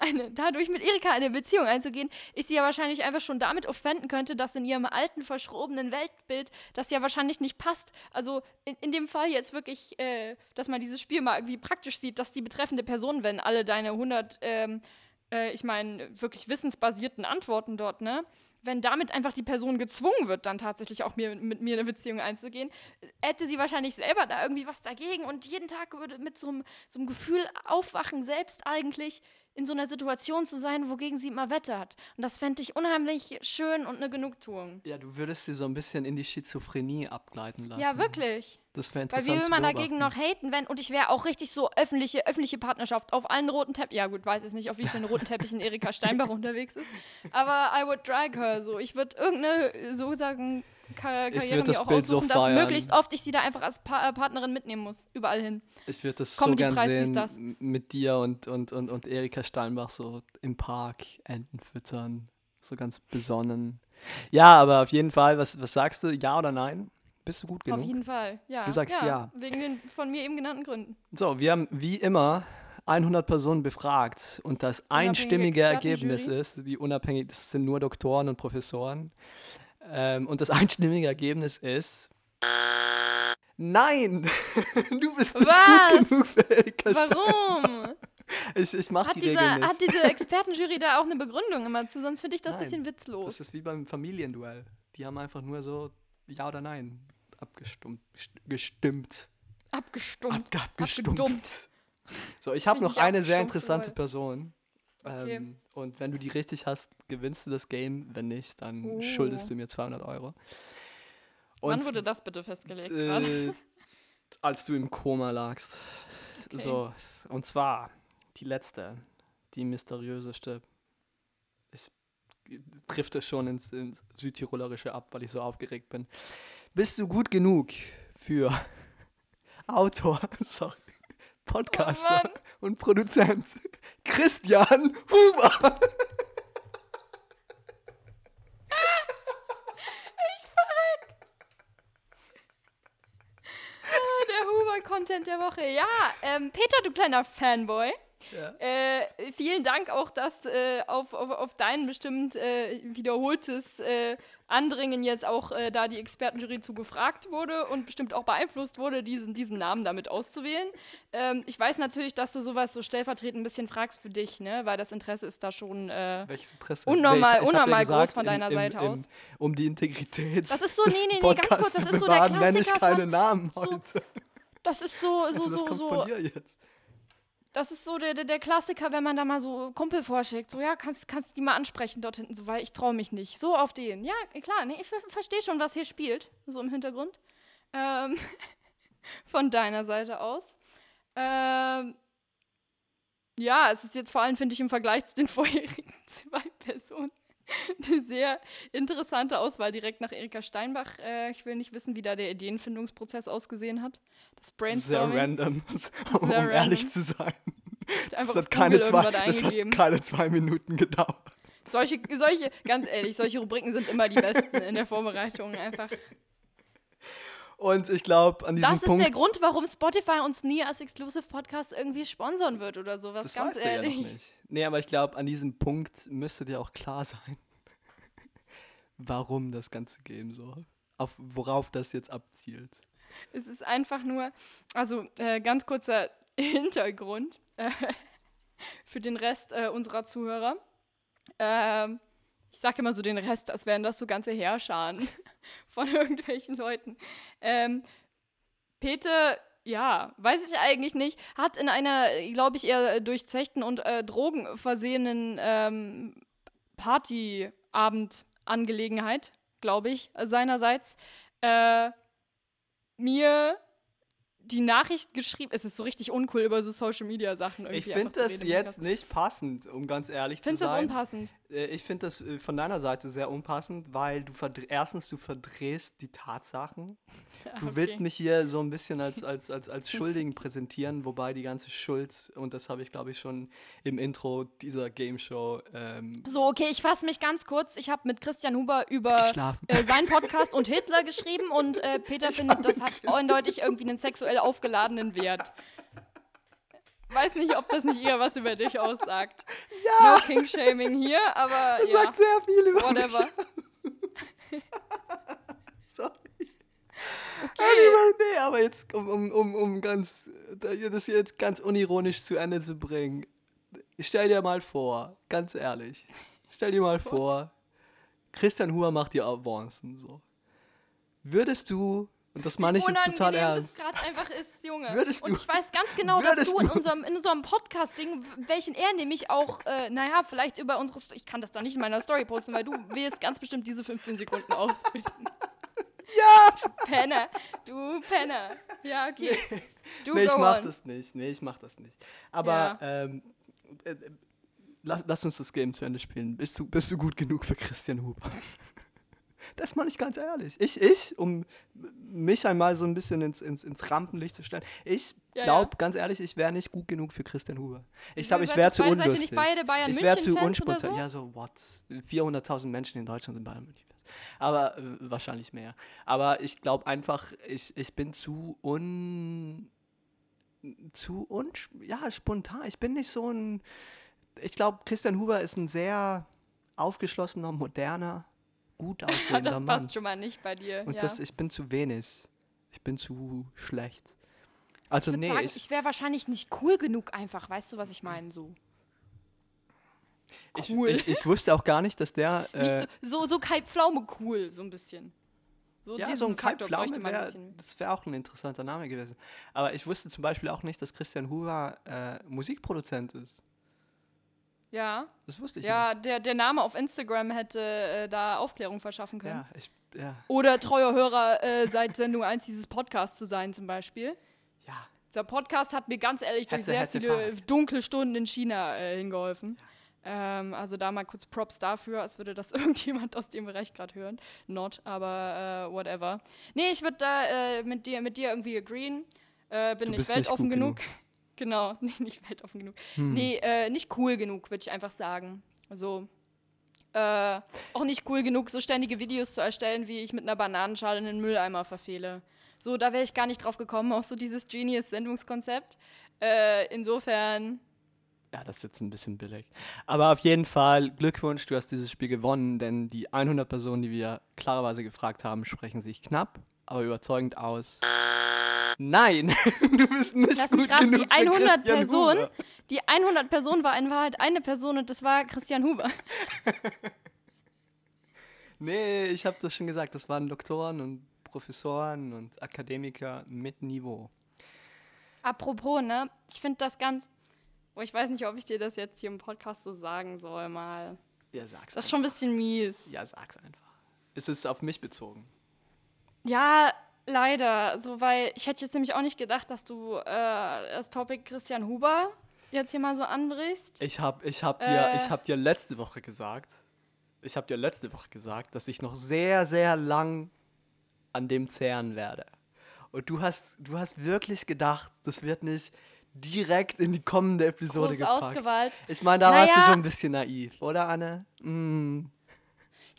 eine, dadurch mit Erika eine Beziehung einzugehen, ich sie ja wahrscheinlich einfach schon damit offenden könnte, dass in ihrem alten, verschrobenen Weltbild das ja wahrscheinlich nicht passt. Also in, in dem Fall jetzt wirklich, äh, dass man dieses Spiel mal irgendwie praktisch sieht, dass die betreffende Person, wenn alle deine 100, ähm, äh, ich meine, wirklich wissensbasierten Antworten dort, ne? Wenn damit einfach die Person gezwungen wird, dann tatsächlich auch mir, mit mir eine Beziehung einzugehen, hätte sie wahrscheinlich selber da irgendwie was dagegen und jeden Tag würde mit so einem, so einem Gefühl aufwachen, selbst eigentlich in so einer Situation zu sein, wogegen sie immer wettert. Und das fände ich unheimlich schön und eine Genugtuung. Ja, du würdest sie so ein bisschen in die Schizophrenie abgleiten lassen. Ja, wirklich. Das wäre Weil interessant wie will man dagegen noch haten, wenn, und ich wäre auch richtig so öffentliche, öffentliche Partnerschaft auf allen roten Teppichen. Ja, gut, weiß jetzt nicht, auf wie vielen roten Teppichen Erika Steinbach unterwegs ist. Aber I would drag her so. Ich würde irgendeine, äh, sozusagen, Kar Ich Karriere würd das mir auch Bild so aussuchen, dass feiern. möglichst oft ich sie da einfach als pa äh, Partnerin mitnehmen muss. Überall hin. Ich würde das so Comedy-Preis, gern dies, sehen, das. mit dir und, und, und, und Erika Steinbach so im Park Enten füttern. So ganz besonnen. Ja, aber auf jeden Fall, was, was sagst du? Ja oder nein? Bist du gut genug? Auf jeden Fall. Ja. Du sagst ja. Wegen den von mir eben genannten Gründen. So, wir haben wie immer 100 Personen befragt und das einstimmige. Ergebnis ist, die unabhängig, das sind nur Doktoren und Professoren, ähm, und das einstimmige Ergebnis ist, nein, du bist nicht Was? gut genug für Erika Warum? Ich, ich mache Hat die diese, Regeln nicht. hat diese Expertenjury da auch eine Begründung immer zu? Sonst finde ich das ein bisschen witzlos. Das ist wie beim Familienduell. Die haben einfach nur so Ja oder Nein abgestimmt. gest- Gestimmt. Abgestummt. Ab, abgestumpft. Abgedummt. So, ich habe noch eine sehr interessante. Person. Okay. Ähm, und wenn du die richtig hast, gewinnst du das Game. Wenn nicht, dann Oh. schuldest du mir 200 Euro. Wann Und wurde das bitte festgelegt? äh, als du im Koma lagst. Okay. So, und zwar die letzte, die mysteriöseste. Ich trifft es schon ins, ins Südtirolerische ab, weil ich so aufgeregt bin. Bist du gut genug für Autor, sorry, Podcaster Oh. Und Produzent Christian Huber? Ah, der Huber-Content der Woche. Ja, ähm, Peter, du kleiner Fanboy. Ja. Äh, vielen Dank auch, dass äh, auf, auf, auf dein bestimmt äh, wiederholtes äh, Andringen jetzt auch äh, da die Expertenjury zu gefragt wurde und bestimmt auch beeinflusst wurde, diesen, diesen Namen damit auszuwählen. Ähm, ich weiß natürlich, dass du sowas so stellvertretend ein bisschen fragst für dich, ne? weil das Interesse ist da schon. Äh? Unnormal- ich hab unnormal gesagt, groß von deiner Seite aus. Um die Integrität Das ist so- des nee, nee, nee, ganz kurz, das ist so der bewahren, nenne ich Klassiker keine von- Namen so- heute. das ist so, so, also das so, kommt so. von dir jetzt. Das ist so der, der, der Klassiker, wenn man da mal so Kumpel vorschlägt. So, ja, kannst, kannst du die mal ansprechen dort hinten, so, weil ich traue mich nicht. So auf den. Ja, klar, nee, ich ver verstehe schon, was hier spielt, so im Hintergrund. Ähm, von deiner Seite aus. Ähm, ja, es ist jetzt vor allem, finde ich, im Vergleich zu den vorherigen zwei Personen eine sehr interessante Auswahl direkt nach Erika Steinbach. Äh, ich will nicht wissen, wie da der Ideenfindungsprozess ausgesehen hat. Das Sehr Brainstorming. random, um Sehr ehrlich random. zu sein. Das hat, keine zwei, das hat keine zwei Minuten gedauert. Solche, solche, ganz ehrlich, solche Rubriken sind immer die besten in der Vorbereitung. Einfach. Und ich glaube, an diesem Das ist Punkt. der Grund, warum Spotify uns nie als Exclusive Podcast irgendwie sponsern wird oder sowas. das ganz weißt du ja ehrlich. nicht. Nee, aber ich glaube, an diesem Punkt müsste dir auch klar sein, warum das ganze Game so. Auf worauf das jetzt abzielt. Es ist einfach nur, also äh, ganz kurzer Hintergrund äh, für den Rest äh, unserer Zuhörer. Ähm, ich sage immer so den Rest, als wären das so ganze Heerscharen von irgendwelchen Leuten. Ähm, Peter, ja, weiß ich eigentlich nicht, hat in einer, glaube ich, eher durchzechten und äh, drogenversehenen ähm, Partyabendangelegenheit, glaube ich, seinerseits, äh, mir die Nachricht geschrieben. Es ist so richtig uncool über so Social Media Sachen irgendwie. Ich finde das reden jetzt nicht passend, um ganz ehrlich Findest zu du das sein. unpassend? Äh, Ich finde das äh, von deiner Seite sehr unpassend, weil du erstens du verdrehst die Tatsachen. Du willst okay. mich hier so ein bisschen als, als, als, als Schuldigen präsentieren, wobei die ganze Schuld, und das habe ich glaube ich schon im Intro dieser Game Show ähm, So, okay, ich fasse mich ganz kurz. Ich habe mit Christian Huber über äh, seinen Podcast und Hitler geschrieben und äh, Peter findet, das hat eindeutig irgendwie einen sexuell aufgeladenen Wert. Weiß nicht, ob das nicht eher was über dich aussagt. Ja. No King-Shaming hier, aber Das ja, sagt sehr viel über whatever. mich. Sorry. Anyway, nee, aber jetzt, um, um, um, um ganz, das jetzt ganz unironisch zu Ende zu bringen. Stell dir mal vor, ganz ehrlich, stell dir mal vor, Christian Huber macht dir Avancen, so. Würdest du, und das meine ich jetzt total ernst, das gerade einfach ist, Junge. Würdest und du- ich weiß ganz genau, dass würdest du in du- unserem, in unserem Podcast-Ding, welchen er nämlich auch, äh, naja, vielleicht über unsere, Sto- ich kann das da nicht in meiner Story posten, weil du willst ganz bestimmt diese 15 Sekunden ausfinden. Ja! Du Penner, du Penner. Ja, okay. Du Nee, ich mach on. das nicht. Nee, ich mach das nicht. Aber ähm, äh, äh, lass, lass uns das Game zu Ende spielen. Bist du, bist du gut genug für Christian Huber? Das meine ich ganz ehrlich. Ich, ich, um mich einmal so ein bisschen ins, ins, ins Rampenlicht zu stellen, ich Ja, glaube, ja. ganz ehrlich, ich wäre nicht gut genug für Christian Huber. Ich glaube, ich wäre zu beide- seid unlustig. nicht beide Bayern ich wäre zu unspontan. so? Ja, so, what? 400.000 Menschen in Deutschland sind Bayern München. Aber äh, wahrscheinlich mehr. Aber ich glaube einfach, ich, ich bin zu un zu un ja, spontan. Ich bin nicht so ein. Ich glaube, Christian Huber ist ein sehr aufgeschlossener, moderner, gut aussehender das Mann. passt schon mal nicht bei dir. Und ja. das, ich bin zu wenig. Ich bin zu schlecht. Also Ich nee, sagen, ich, ich wäre wahrscheinlich nicht cool genug einfach. Weißt du, was ich meine? So. ich, cool. ich, ich wusste auch gar nicht, dass der äh, Nicht so, so, so Kai Pflaume cool, so ein bisschen. So ja, so ein Kai Faktor Pflaume wär, das wäre auch ein interessanter Name gewesen. Aber ich wusste zum Beispiel auch nicht, dass Christian Huber äh, Musikproduzent ist. Ja, Das wusste ich ja der, der Name auf Instagram hätte äh, da Aufklärung verschaffen nicht. können. Ja, ich, ja, Oder treuer Hörer äh, seit Sendung 1 dieses Podcasts zu sein zum Beispiel. ja. Der Podcast hat mir ganz ehrlich durch Hätte, sehr hätte, viele Fahrrad. dunkle Stunden in China äh, hingeholfen. Ähm, also da mal kurz Props dafür, als würde das irgendjemand aus dem Bereich gerade hören. Not, aber äh, whatever. Nee, ich würde da äh, mit, dir, mit dir irgendwie agreeen. Äh, bin Du nicht bist nicht weltoffen gut genug. Genau, nee, nicht weltoffen genug. Hm. Nee, äh, nicht cool genug, würde ich einfach sagen. Also, äh, auch nicht cool genug, so ständige Videos zu erstellen, wie ich mit einer Bananenschale in den Mülleimer verfehle. So, da wäre ich gar nicht drauf gekommen, auf so dieses Genius-Sendungskonzept. Äh, insofern, Ja, das ist jetzt ein bisschen billig. Aber auf jeden Fall Glückwunsch, du hast dieses Spiel gewonnen, denn die 100 Personen, die wir klarerweise gefragt haben, sprechen sich knapp, aber überzeugend aus. Nein, du bist nicht lass gut mich raten, genug die für 100 Christian Personen, Huber. die 100 Personen war in Wahrheit eine Person und das war Christian Huber. Nee, ich habe das schon gesagt, das waren Doktoren und Professoren und Akademiker mit Niveau. Apropos, ne, ich finde das ganz, oh, ich weiß nicht, ob ich dir das jetzt hier im Podcast so sagen soll, mal. Ja, sag's Das ist schon ein bisschen mies. Ja, sag's einfach. Es ist auf mich bezogen. Ja, leider. So, weil ich hätte jetzt nämlich auch nicht gedacht, dass du äh, das Topic Christian Huber jetzt hier mal so anbrichst. Ich hab, ich hab dir, Äh. ich hab dir letzte Woche gesagt, ich hab dir letzte Woche gesagt, dass ich noch sehr, sehr lang an dem zehren werde. Und du hast, du hast wirklich gedacht, das wird nicht direkt in die kommende Episode Groß gepackt. ausgewalzt. Ich meine, da warst du Naja. so ein bisschen naiv, oder Anne? Mm.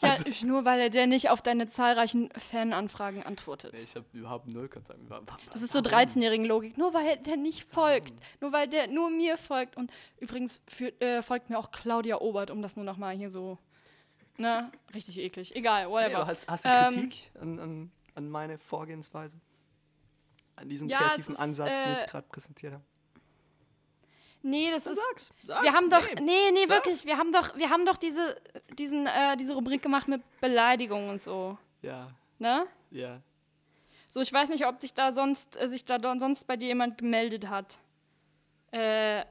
Ja, Also- nur weil er dir nicht auf deine zahlreichen Fananfragen antwortet. Nee, ich habe überhaupt null Kontakt. Das ist so warum? 13-jährigen Logik. Nur weil der nicht folgt. Nur weil der nur mir folgt. Und übrigens für, äh, folgt mir auch Claudia Obert, um das nur noch mal hier so. Ne? Richtig eklig. Egal, Nee, whatever. aber hast, hast du Ähm, Kritik an, an, an meine Vorgehensweise? An diesen Ja, kreativen ist, Ansatz, den äh, ich gerade präsentiert habe? Nee, das ist. Sag's, sag's. Wir haben doch, nee. nee, Sag's. wirklich, wir haben doch, wir haben doch diese, diesen, äh, diese Rubrik gemacht mit Beleidigungen und so, Ja, ne? ja. So, ich weiß nicht, ob sich da sonst, äh, sich da sonst bei dir jemand gemeldet hat. Äh,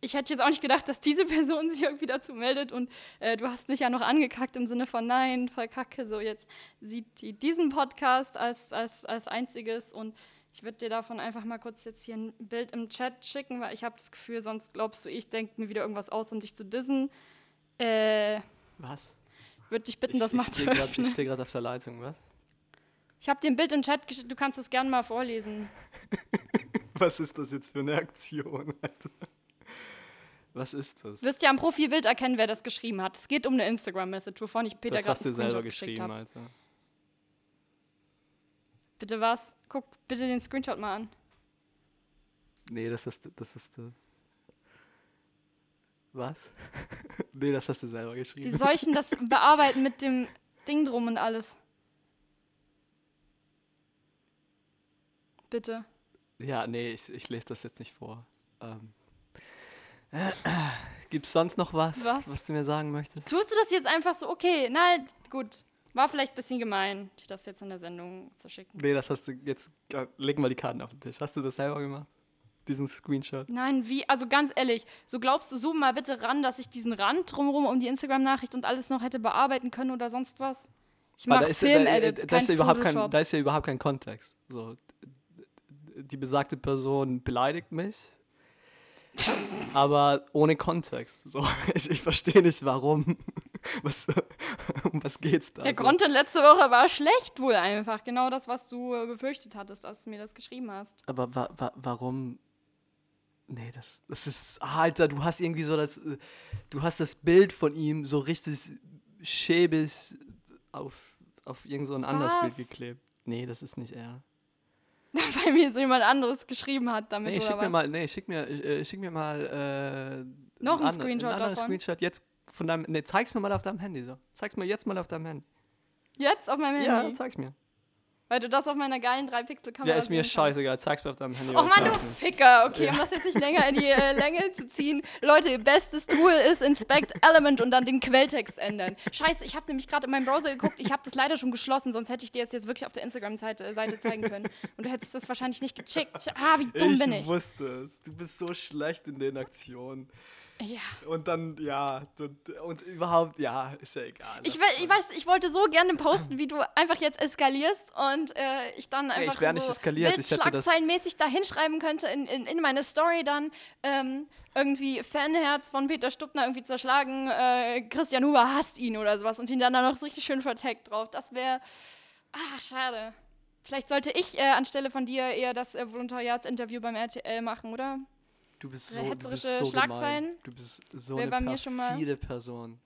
ich hätte jetzt auch nicht gedacht, dass diese Person sich irgendwie dazu meldet und äh, du hast mich ja noch angekackt im Sinne von nein, voll kacke, so jetzt sieht die diesen Podcast als, als, als einziges und ich würde dir davon einfach mal kurz jetzt hier ein Bild im Chat schicken, weil ich habe das Gefühl, sonst glaubst du, ich denke mir wieder irgendwas aus, um dich zu dissen. Äh, Was? würde dich bitten, Ich, das ich mal zu stehe gerade öffnen. steh grad auf der Leitung, was? Ich habe dir ein Bild im Chat geschickt, du kannst es gerne mal vorlesen. Was ist das jetzt für eine Aktion, Alter? Was ist das? wirst ja am Profilbild erkennen, wer das geschrieben hat. Es geht um eine Instagram-Message, wovon ich Peter das gerade hast du selber geschrieben, habe. Alter. Bitte was? Guck bitte den Screenshot mal an. Nee, das ist, das ist. Was? nee, das hast du selber Wie geschrieben. soll ich denn das bearbeiten mit dem Ding drum und alles? Bitte. Ja, nee, ich, ich lese das jetzt nicht vor. Ähm. Gibt's sonst noch was, Was? du mir sagen möchtest? Tust du das jetzt einfach so? Okay, nein, gut. War vielleicht ein bisschen gemein, dir das jetzt in der Sendung zu schicken. Nee, das hast du jetzt. ja, Leg mal die Karten auf den Tisch. Hast du das selber gemacht? Diesen Screenshot? Nein, wie? Also ganz ehrlich, so glaubst du, zoom mal bitte ran, dass ich diesen Rand drumherum um die Instagram-Nachricht und alles noch hätte bearbeiten können oder sonst was? Ich mache Film-Edits, da, da, kein ist ja überhaupt kein, da ist ja überhaupt kein Kontext. So, die besagte Person beleidigt mich, aber ohne Kontext. So, ich, ich verstehe nicht, warum. Was, um was geht's da? Der so? Content letzte Woche war schlecht wohl einfach. Genau das, was du äh, befürchtet hattest, als du mir das geschrieben hast. Aber wa wa warum? Nee, das, das ist. ah, Alter, du hast irgendwie so das. äh, Du hast das Bild von ihm so richtig schäbig auf, auf irgend so ein anderes Was? Bild geklebt. Nee, das ist nicht er. Weil mir so jemand anderes geschrieben hat damit Nee, schick mir mal, nee, schick mir, äh, schick mir mal äh, Noch ein Screenshot einen anderen davon? Screenshot jetzt von deinem, nee, zeig's mir mal auf deinem Handy so. Zeig's mir jetzt mal auf deinem Handy. Jetzt auf meinem Handy? Ja, zeig's mir. Weil du das auf meiner geilen 3-Pixel-Kamera Ja, ist mir scheißegal. Zeig's mir auf deinem Handy. Och Mann, du. Ficker. Okay, um das jetzt nicht länger in die äh, Länge zu ziehen. Leute, bestes Tool ist Inspect Element und dann den Quelltext ändern. Scheiße, ich habe nämlich gerade in meinem Browser geguckt. Ich habe das leider schon geschlossen, sonst hätte ich dir das jetzt wirklich auf der Instagram-Seite äh, Seite zeigen können. Und du hättest das wahrscheinlich nicht gecheckt. Ah, wie dumm bin ich. wusste es. Du bist so schlecht in den Aktionen. Ja. Und dann, ja, und, überhaupt, ja, ist ja egal. Ich, we- ich weiß, ich wollte so gerne posten, wie du einfach jetzt eskalierst und äh, ich dann einfach ich wär nicht so eskaliert, ich hätte das- Bildschlagzeilenmäßig da hinschreiben könnte in, in, in meine Story dann ähm, irgendwie Fanherz von Peter Stuckner irgendwie zerschlagen, äh, Christian Huber hasst ihn oder sowas und ihn dann da noch so richtig schön verteckt drauf. Das wäre, ah, schade. Vielleicht sollte ich äh, anstelle von dir eher das äh, Volontariatsinterview beim RTL machen, oder? Du bist so, du bist so Schlagzeilen? gemein. Du bist so Wär eine bei mir schon mal- perfide Person.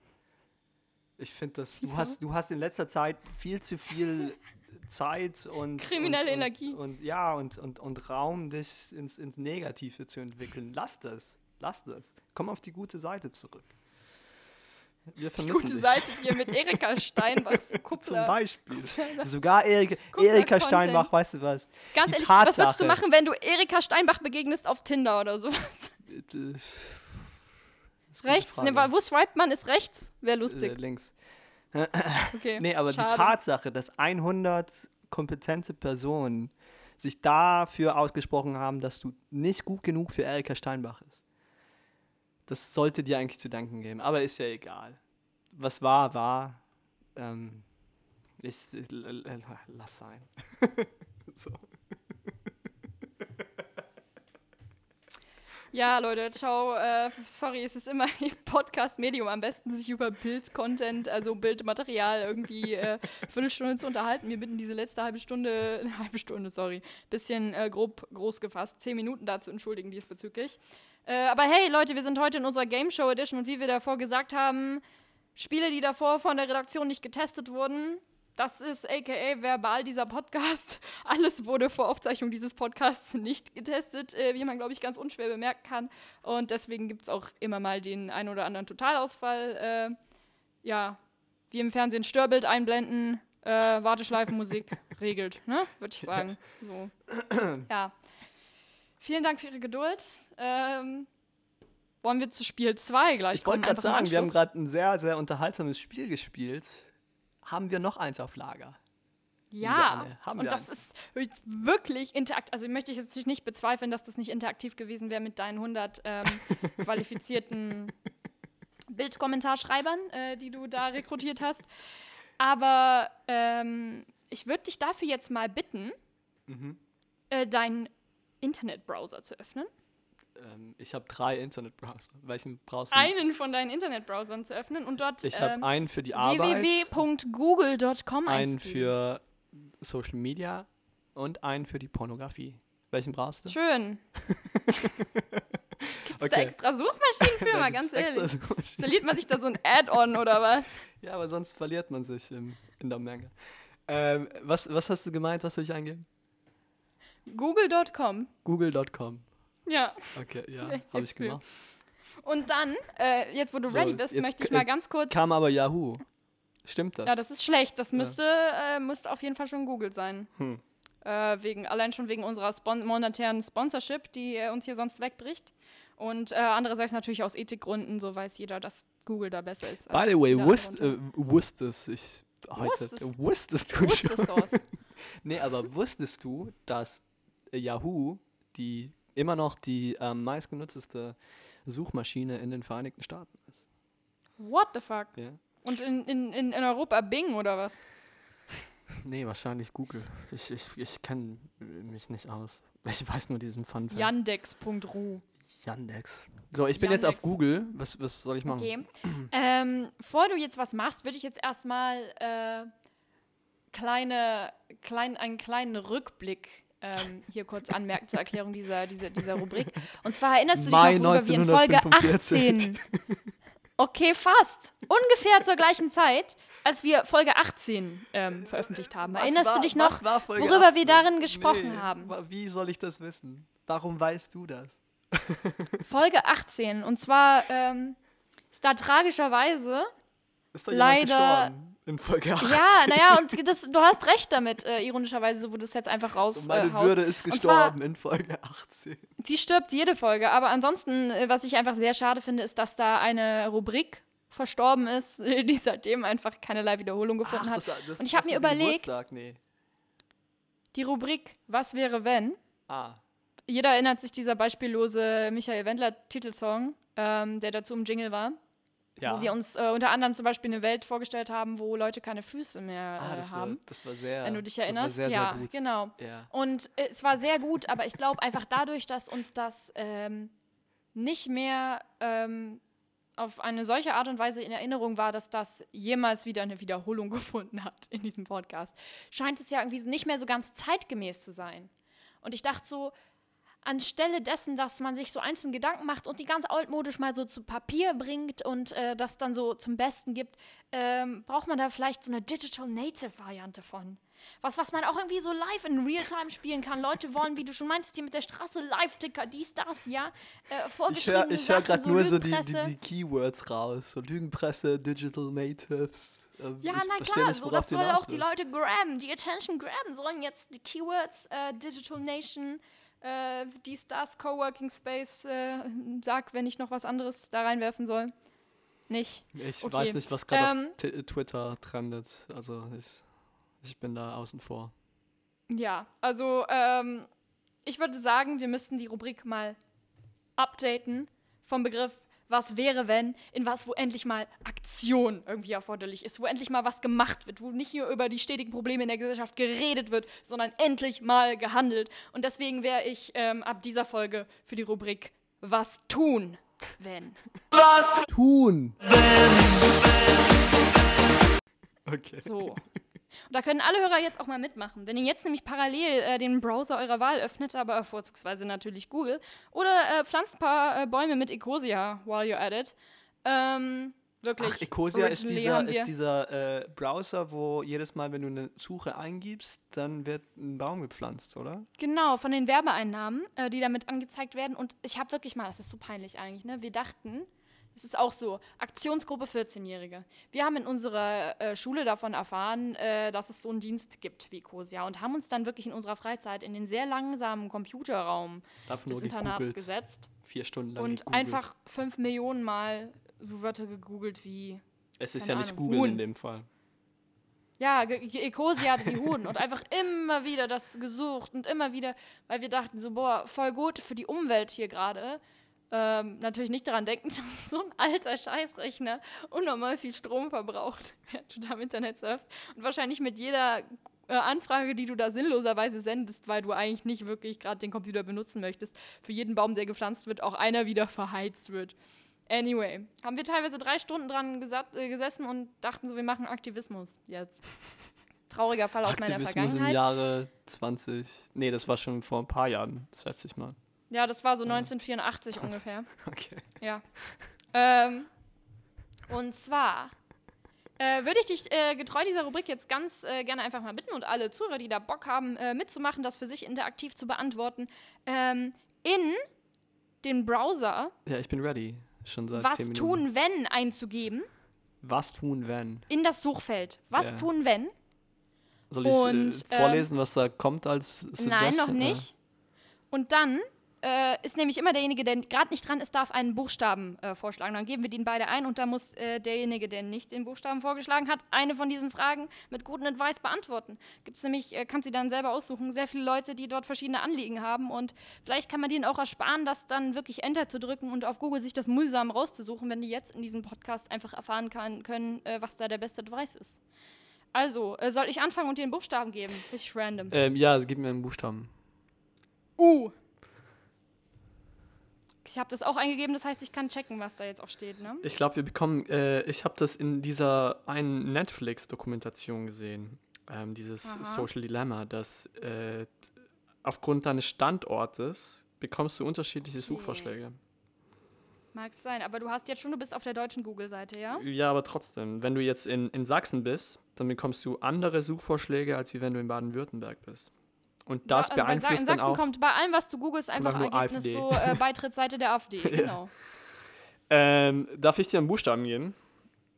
Ich finde das, du hast, du hast in letzter Zeit viel zu viel Zeit und Kriminelle und, Energie. Und, und ja, und, und, und Raum, dich ins, ins Negative zu entwickeln. Lass das. Lass das. Komm auf die gute Seite zurück. Wir vermissen Gute dich. Seite hier mit Erika Steinbachs Zum Kuppler. Beispiel. Sogar Erika, Erika. Steinbach, weißt du was? Ganz Die ehrlich, was würdest du Tatsache- machen, wenn du Erika Steinbach begegnest auf Tinder oder so? Äh, gute rechts? Ne, wo swipet man? Ist rechts? Wäre Äh, lustig. links. Okay. Nee, aber schade. die Tatsache, dass 100 kompetente Personen sich dafür ausgesprochen haben, dass du nicht gut genug für Erika Steinbach ist, das sollte dir eigentlich zu danken geben. Aber ist ja egal. Was war, war. Ähm, l- l- lass sein. so. Ja, Leute, ciao. Äh, sorry, es ist immer im Podcast-Medium am besten, sich über Bild-Content, also Bildmaterial irgendwie äh, Viertelstunde zu unterhalten. Wir bitten diese letzte halbe Stunde, eine halbe Stunde, sorry, bisschen äh, grob groß gefasst, zehn Minuten dazu entschuldigen diesbezüglich. Äh, aber hey, Leute, wir sind heute in unserer Game Show Edition und wie wir davor gesagt haben, Spiele, die davor von der Redaktion nicht getestet wurden, das ist aka verbal dieser Podcast. Alles wurde vor Aufzeichnung dieses Podcasts nicht getestet, äh, wie man, glaube ich, ganz unschwer bemerken kann. Und deswegen gibt es auch immer mal den ein oder anderen Totalausfall. Äh, ja, wie im Fernsehen Störbild einblenden, äh, Warteschleifenmusik regelt, ne? Würde ich sagen. So. Ja. Vielen Dank für Ihre Geduld. Ähm, wollen wir zu Spiel 2 gleich Ich wollte gerade sagen, wir haben gerade ein sehr, sehr unterhaltsames Spiel gespielt. Haben wir noch eins auf Lager? Ja, haben und wir das eins. ist wirklich interaktiv. Also möchte ich jetzt nicht bezweifeln, dass das nicht interaktiv gewesen wäre mit deinen 100 ähm, qualifizierten Bildkommentarschreibern, äh, die du da rekrutiert hast. Aber ähm, ich würde dich dafür jetzt mal bitten, Mhm. äh, deinen Internetbrowser zu öffnen. Ähm, ich habe drei Internetbrowser. Welchen brauchst du? Einen von deinen Internetbrowsern zu öffnen und dort Ich ähm, habe einen für die Arbeit, www.google.com einen für Social Media und einen für die Pornografie. Welchen brauchst du? Schön. Gibt es da Okay. extra Suchmaschinen für, Da mal ganz ehrlich? Installiert man sich da so ein Add-on oder was? Ja, aber sonst verliert man sich im, in der Menge. Ähm, was, was hast du gemeint? Was soll ich eingeben? Google.com. Google.com. Ja. Okay, ja, habe ich gemacht. Und dann, äh, jetzt wo du So, ready bist, möchte ich mal ganz kurz. Kam aber Yahoo. Stimmt das? ja, das ist schlecht. Das müsste, äh, müsste auf jeden Fall schon Google sein. Hm. Äh, wegen, allein schon wegen unserer Spon monetären Sponsorship, die äh, uns hier sonst wegbricht. Und äh, andererseits natürlich aus Ethikgründen, so weiß jeder, dass Google da besser ist. By the way, wusst, äh, wusstest ich heute. Wusstest- Wusstest du schon? Nee, aber wusstest du, dass Yahoo die immer noch die ähm, meistgenutzte Suchmaschine in den Vereinigten Staaten ist? What the fuck? Ja. Und in, in, in, in Europa Bing oder was? Nee, wahrscheinlich Google. Ich, ich, ich kenne mich nicht aus. Ich weiß nur diesen Fun. Yandex.ru. Yandex. So, ich bin jetzt auf Yandex. Google. Was, was soll ich machen? Okay. ähm, bevor du jetzt was machst, würde ich jetzt erstmal äh, kleine, klein, einen kleinen Rückblick ähm, hier kurz anmerken zur Erklärung dieser, dieser, dieser Rubrik. Und zwar erinnerst du dich Mai noch, worüber wir in Folge 1945. 18. Okay, fast. Ungefähr zur gleichen Zeit, als wir Folge 18 ähm, veröffentlicht haben. Was Erinnerst war- du dich noch, worüber 18? wir darin gesprochen Nee, haben? Wie soll ich das wissen? Warum weißt du das? Folge 18. Und zwar ähm, ist da tragischerweise Ist da Leider- gestorben? In Folge 18. Ja, naja, und das, du hast recht damit, äh, ironischerweise, wo du es jetzt einfach raus So, meine äh. Würde ist Und zwar- gestorben in Folge 18. Sie stirbt jede Folge, aber ansonsten, äh, was ich einfach sehr schade finde, ist, dass da eine Rubrik verstorben ist, die seitdem einfach keinerlei Wiederholung gefunden hat. das, das, Und ich hab das mir überlegt- Nee. Die Rubrik Was wäre wenn? Ah, Jeder erinnert sich dieser beispiellose Michael Wendler Titelsong, ähm, der dazu im Jingle war, ja. wo wir uns äh, unter anderem zum Beispiel eine Welt vorgestellt haben, wo Leute keine Füße mehr ah, äh, das, war, haben. das war sehr. Wenn du dich das war erinnerst, sehr, ja, sehr genau. Ja. Und äh, es war sehr gut, aber ich glaube einfach dadurch, dass uns das ähm, nicht mehr ähm, auf eine solche Art und Weise in Erinnerung war, dass das jemals wieder eine Wiederholung gefunden hat in diesem Podcast, scheint es ja irgendwie nicht mehr so ganz zeitgemäß zu sein. Und ich dachte so, anstelle dessen, dass man sich so einzelne Gedanken macht und die ganz altmodisch mal so zu Papier bringt und äh, das dann so zum Besten gibt, ähm, braucht man da vielleicht so eine Digital Native Variante von. Was, was man auch irgendwie so live in Realtime spielen kann. Leute wollen, wie du schon meinst, hier mit der Straße Live-Ticker, dies, das, ja. Äh, Ich höre hör gerade nur so die, die, die Keywords raus. So Lügenpresse, Digital Natives. Ähm, Ja, na klar, nicht, so, das soll auch die. Leute grabben, die Attention grabben, sollen jetzt die Keywords äh, Digital Nation, äh, dies, das, Coworking Space, äh, sag, wenn ich noch was anderes da reinwerfen soll. Nicht. Ich Okay. weiß nicht, was gerade Ähm, auf Twitter trendet. Also ich, ich bin da außen vor. Ja, also ähm, ich würde sagen, wir müssten die Rubrik mal updaten vom Begriff was wäre, wenn, in was, wo endlich mal Aktion irgendwie erforderlich ist, wo endlich mal was gemacht wird, wo nicht nur über die stetigen Probleme in der Gesellschaft geredet wird, sondern endlich mal gehandelt. Und deswegen wäre ich ähm, ab dieser Folge für die Rubrik Was tun, wenn. Tun! Okay. So. Und da können alle Hörer jetzt auch mal mitmachen. Wenn ihr jetzt nämlich parallel äh, den Browser eurer Wahl öffnet, aber vorzugsweise natürlich Google, oder äh, pflanzt ein paar äh, Bäume mit Ecosia while you're at it. Ähm, wirklich. Ach, Ecosia ist dieser, ist dieser äh, Browser, wo jedes Mal, wenn du eine Suche eingibst, dann wird ein Baum gepflanzt, oder? Genau, von den Werbeeinnahmen, äh, die damit angezeigt werden. Und ich habe wirklich mal, das ist so peinlich eigentlich, ne? Wir dachten, es ist auch so, Aktionsgruppe 14-Jährige. Wir haben in unserer äh, Schule davon erfahren, äh, dass es so einen Dienst gibt wie Ecosia und haben uns dann wirklich in unserer Freizeit in den sehr langsamen Computerraum Darf des Internats gegoogelt. gesetzt Vier Stunden lang und gegoogelt. einfach fünf Millionen Mal so Wörter gegoogelt wie Es ist ja nicht Google Huhn. in dem Fall. Ja, Ecosia wie Huhn und einfach immer wieder das gesucht und immer wieder, weil wir dachten so, boah, voll gut für die Umwelt hier gerade. Ähm, natürlich nicht daran denken, dass so ein alter Scheißrechner unnormal viel Strom verbraucht, während du da im Internet surfst. Und wahrscheinlich mit jeder äh, Anfrage, die du da sinnloserweise sendest, weil du eigentlich nicht wirklich gerade den Computer benutzen möchtest, für jeden Baum, der gepflanzt wird, auch einer wieder verheizt wird. Anyway, haben wir teilweise drei Stunden dran gesat- äh, gesessen und dachten so, wir machen Aktivismus jetzt. Trauriger Fall aus meiner Aktivismus im Vergangenheit. Jahre 20. Nee, das war schon vor ein paar Jahren, das schätze ich mal. Ja, das war so 1984 ungefähr. Okay. Ja. Ähm, und zwar äh, würde ich dich äh, getreu dieser Rubrik jetzt ganz äh, gerne einfach mal bitten und alle Zuhörer, die da Bock haben, äh, mitzumachen, das für sich interaktiv zu beantworten, ähm, in den Browser Ja, ich bin ready. Schon seit was 10 Minuten. tun, wenn einzugeben, Was tun, wenn? in das Suchfeld. Was Ja. tun, wenn? Soll ich Und, äh, vorlesen, was da kommt als Suggestion? Nein, noch nicht. Und dann äh, ist nämlich immer derjenige, der gerade nicht dran ist, darf einen Buchstaben äh, vorschlagen. Dann geben wir den beide ein und dann muss äh, derjenige, der nicht den Buchstaben vorgeschlagen hat, eine von diesen Fragen mit gutem Advice beantworten. Gibt es nämlich, äh, kannst du dann selber aussuchen, sehr viele Leute, die dort verschiedene Anliegen haben und vielleicht kann man denen auch ersparen, das dann wirklich Enter zu drücken und auf Google sich das mühsam rauszusuchen, wenn die jetzt in diesem Podcast einfach erfahren kann, können, äh, was da der beste Advice ist. Also, äh, soll ich anfangen und dir einen Buchstaben geben? Richtig random. Ähm, ja, gib mir einen Buchstaben. U. Ich habe das auch eingegeben, das heißt, ich kann checken, was da jetzt auch steht, ne? Ich glaube, wir bekommen, äh, ich habe das in dieser einen Netflix-Dokumentation gesehen, ähm, dieses Aha. Social Dilemma, dass äh, aufgrund deines Standortes bekommst du unterschiedliche Okay. Suchvorschläge. Mag es sein, aber du hast jetzt schon, du bist auf der deutschen Google-Seite, ja? Ja, aber trotzdem, wenn du jetzt in, in Sachsen bist, dann bekommst du andere Suchvorschläge, als wie wenn du in Baden-Württemberg bist. Und das äh, Sa- beeinflusst In dann Sachsen auch. kommt bei allem, was du googelst, einfach Ergebnis AfD. so äh, Beitrittsseite der AfD, genau. Ähm, darf ich dir einen Buchstaben geben?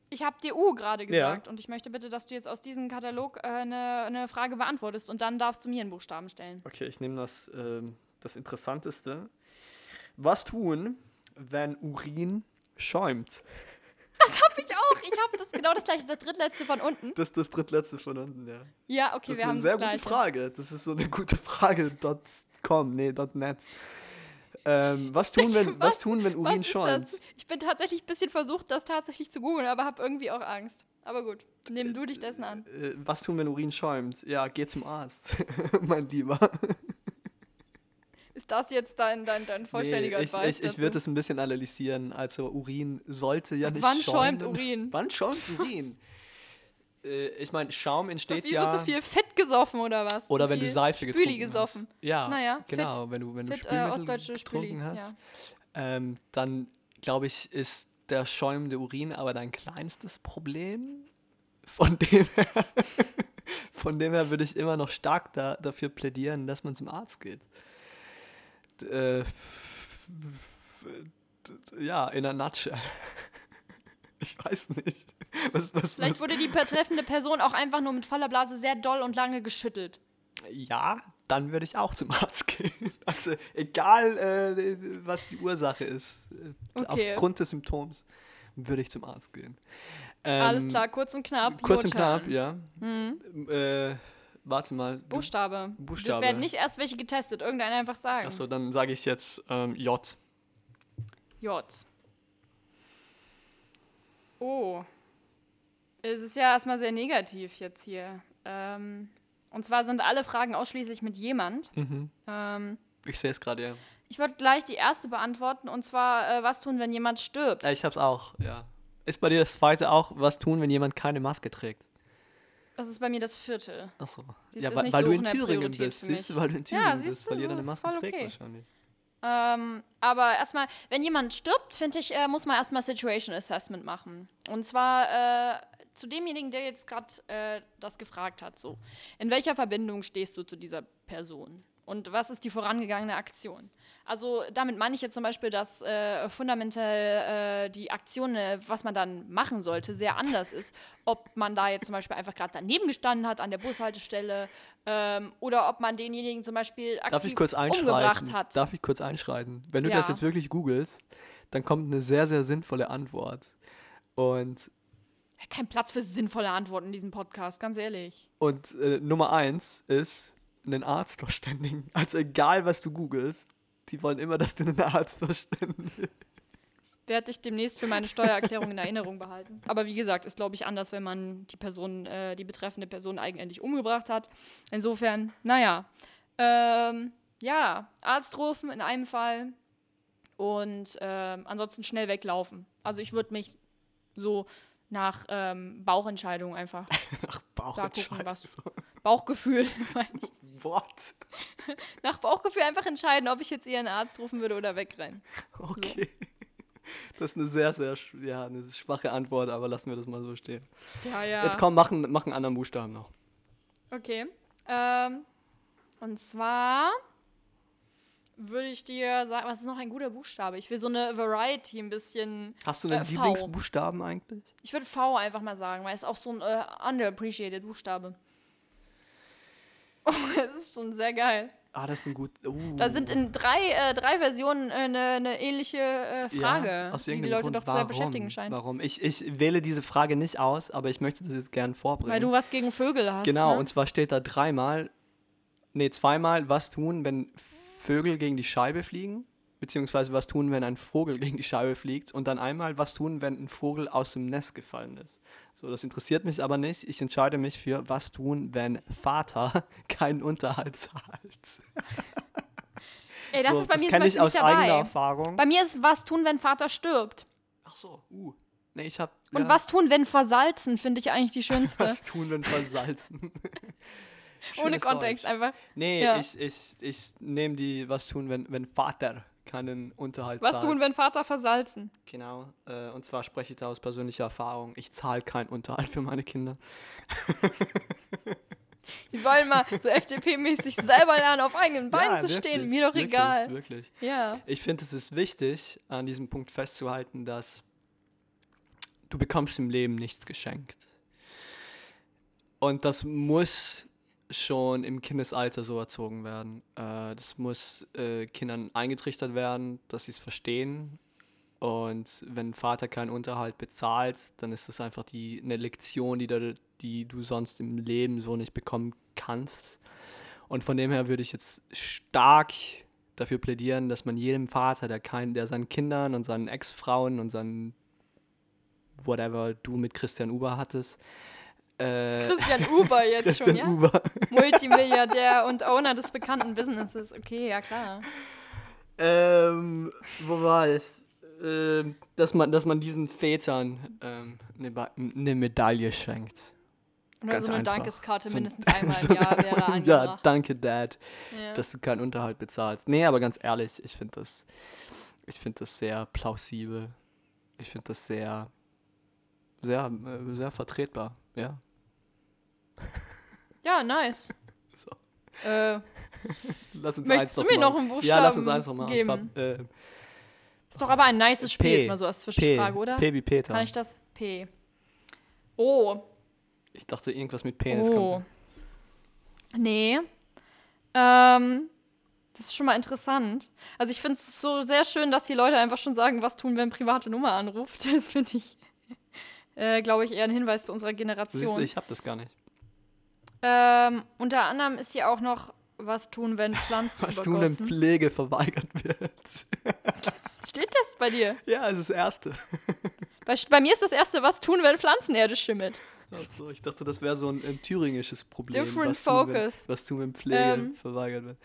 Ich habe dir U gerade gesagt und ich möchte bitte, dass du jetzt aus diesem Katalog äh, eine, eine Frage beantwortest und dann darfst du mir einen Buchstaben stellen. Okay, ich nehme das, ähm, das Interessanteste. Was tun, wenn Urin schäumt? Das habe ich auch. Ich habe das genau das gleiche, das drittletzte von unten. Das ist das drittletzte von unten, ja. Ja, okay, Das ist wir eine haben sehr das gute gleiche. Frage. Das ist so eine gute Frage. .com, nee, .net. Ähm, was tun, wenn, was, Was- tun, wenn Urin ist schäumt? das? Ich bin tatsächlich ein bisschen versucht, das tatsächlich zu googeln, aber habe irgendwie auch Angst. Aber gut, nimm du dich dessen an. Äh, was tun, wenn Urin schäumt? Ja, geh zum Arzt, mein Lieber. Ist das jetzt dein, dein, dein vollständiger nee, ich, Advice ich, ich würde es ein bisschen analysieren. Also Urin sollte ja nicht Wann schäumt Urin? Wann schäumt Urin? äh, ich meine, Schaum Das entsteht wie ja... wird zu viel Fett gesoffen oder was? Oder zu wenn du Seife Spüli getrunken gesoffen. hast. Ja, Naja, genau. Wenn du, wenn du Fit, äh, Spülmittel ostdeutsche getrunken Spüli. hast, Ja. ähm, dann glaube ich, ist der schäumende Urin aber dein kleinstes Problem. Von dem her, von dem her würde ich immer noch stark da, dafür plädieren, dass man zum Arzt geht. Äh, ja, in a nutshell. Ich weiß nicht. Was, was, Vielleicht was, wurde die betreffende Person auch einfach nur mit voller Blase sehr doll und lange geschüttelt. ja, dann würde ich auch zum Arzt gehen. Also egal, äh, was die Ursache ist, äh, Okay. aufgrund des Symptoms würde ich zum Arzt gehen. Ähm, Alles klar, kurz und knapp. Kurz und knapp, ja. Mhm. Äh, warte mal. Buchstabe. Buchstabe. Das werden nicht erst welche getestet, irgendeiner einfach sagen. Achso, dann sage ich jetzt ähm, J. J. Oh. Es ist ja erstmal sehr negativ jetzt hier. Ähm, und zwar sind alle Fragen ausschließlich mit jemand. Mhm. Ähm, Ich sehe es gerade, ja. ich würde gleich die erste beantworten und zwar, äh, was tun, wenn jemand stirbt? ja. Ich hab's auch, ja. Ist bei dir das zweite auch, was tun, wenn jemand keine Maske trägt? Das ist bei mir das vierte. Achso. Siehst Ja, weil, weil so du in Thüringen bist. Siehst du, weil du in Ja, Thüringen siehst bist, du, weil so eine ist Maske trägt okay. wahrscheinlich. Ähm, aber erstmal, wenn jemand stirbt, finde ich, äh, muss man erstmal Situation Assessment machen. Und zwar äh, zu demjenigen, der jetzt gerade äh, das gefragt hat. So, in welcher Verbindung stehst du zu dieser Person? Und was ist die vorangegangene Aktion? Also damit meine ich jetzt zum Beispiel, dass äh, fundamental äh, die Aktion, äh, was man dann machen sollte, sehr anders ist. Ob man da jetzt zum Beispiel einfach gerade daneben gestanden hat an der Bushaltestelle ähm, oder ob man denjenigen zum Beispiel aktiv Darf ich kurz umgebracht hat. Darf ich kurz einschreiten? Wenn du das Ja. jetzt wirklich googelst, dann kommt eine sehr, sehr sinnvolle Antwort. Und, Kein Platz für sinnvolle Antworten in diesem Podcast, ganz ehrlich. und äh, Nummer eins ist, einen Arzt verständigen. Also egal, was du googelst, die wollen immer, dass du einen Arzt verständigst. Werde ich demnächst für meine Steuererklärung in Erinnerung behalten. Aber wie gesagt, ist, glaube ich, anders, wenn man die Person, äh, die betreffende Person eigenständig umgebracht hat. Insofern, naja. Ähm, ja, Arzt rufen in einem Fall und ähm, ansonsten schnell weglaufen. Also ich würde mich so nach ähm, Bauchentscheidung einfach, Nach gucken, was- Bauchentscheidung. Bauchgefühl, meine ich. What? nach Bauchgefühl einfach entscheiden, ob ich jetzt eher einen Arzt rufen würde oder wegrennen. Okay. Das ist eine sehr, sehr ja, eine schwache Antwort, aber lassen wir das mal so stehen. Ja, ja. Jetzt komm, mach, einen- mach einen anderen Buchstaben noch. Okay. Ähm, und zwar würde ich dir sagen, was ist noch ein guter Buchstabe? Ich will so eine Variety ein bisschen. Hast du einen Äh. Lieblingsbuchstaben eigentlich? Ich würde V einfach mal sagen, weil es auch so ein äh, underappreciated Buchstabe. Oh, es ist schon sehr geil. Ah, das ist ein gut. Uh. Da sind in drei, äh, drei Versionen äh, eine, eine ähnliche äh, Frage, ja, aus die die Leute Grund. doch zu beschäftigen scheint. Warum? Ich, ich wähle diese Frage nicht aus, aber ich möchte das jetzt gern vorbringen. Weil du was gegen Vögel hast. genau, ne? und zwar steht da dreimal, nee, zweimal, was tun, wenn Vögel gegen die Scheibe fliegen, beziehungsweise was tun, wenn ein Vogel gegen die Scheibe fliegt und dann einmal, was tun, wenn ein Vogel aus dem Nest gefallen ist. So, das interessiert mich aber nicht. Ich entscheide mich für, was tun, wenn Vater keinen Unterhalt zahlt. Ey, das so, ist bei mir kenne ich aus nicht eigener dabei. Erfahrung. Bei mir ist was tun, wenn Vater stirbt. Ach so, uh. Nee, ich hab. Und ja, was tun, wenn versalzen, finde ich eigentlich die schönste. Was tun, wenn versalzen? Ohne Kontext Deutsch. einfach. Nee, Ja. ich, ich, ich nehme die, was tun, wenn, wenn Vater keinen Unterhalt Was zahlt. tun, wenn Vater versalzen? Genau. Äh, und zwar spreche ich da aus persönlicher Erfahrung. Ich zahle keinen Unterhalt für meine Kinder. Die sollen mal so FDP-mäßig selber lernen, auf eigenen Beinen zu stehen. Mir doch wirklich, egal. Wirklich. Ja. Ich finde, es ist wichtig, an diesem Punkt festzuhalten, dass du bekommst im Leben nichts geschenkt. Und das muss schon im Kindesalter so erzogen werden. Äh, das muss äh, Kindern eingetrichtert werden, dass sie es verstehen. Und wenn Vater keinen Unterhalt bezahlt, dann ist das einfach die, eine Lektion, die, da, die du sonst im Leben so nicht bekommen kannst. Und von dem her würde ich jetzt stark dafür plädieren, dass man jedem Vater, der, kein, der seinen Kindern und seinen Ex-Frauen und seinen whatever du mit Christian Uber hattest, äh, Christian Uber jetzt Christian schon, ja? Uber, Multimilliardär und Owner des bekannten Businesses. Okay, ja klar. ähm, wo war es? Ähm, dass, man, dass man diesen Vätern ähm, eine, Ba- eine Medaille schenkt. Oder Ganz so eine einfach. Dankeskarte So mindestens einmal so im Jahr wäre Ja, angebracht. danke, Dad, Ja. dass du keinen Unterhalt bezahlst. Nee, aber ganz ehrlich, ich finde das, ich finde das sehr plausibel. Ich finde das sehr, sehr, äh, sehr vertretbar. Ja. Ja, nice. So. Äh, Lass uns Möchtest eins du mir noch einen Ja, lass uns Buchstaben eins noch machen. geben? Zwar, äh, ist doch aber ein nices Spiel, P. jetzt mal so als P. Zwischenfrage, oder? P wie Peter. Kann ich das? P. Oh. Ich dachte irgendwas mit Penis Oh. kommt. Nee. Ähm, das ist schon mal interessant. Also ich finde es so sehr schön, dass die Leute einfach schon sagen, was tun, wenn private Nummer anruft. Das finde ich, äh, glaube ich, eher ein Hinweis zu unserer Du siehst, Generation. ich habe das gar nicht. Ähm, unter anderem ist hier auch noch, was tun, wenn Pflanzen Was tun, wenn. Pflege verweigert wird? Steht das bei dir? ja, es ist das Erste. Bei, bei mir ist das erste, was tun, wenn Pflanzenerde schimmelt. Achso, ich dachte, das wäre so ein, ein thüringisches Problem. Different was tun, wenn, focus. was tun, wenn Pflege Ähm. verweigert wird?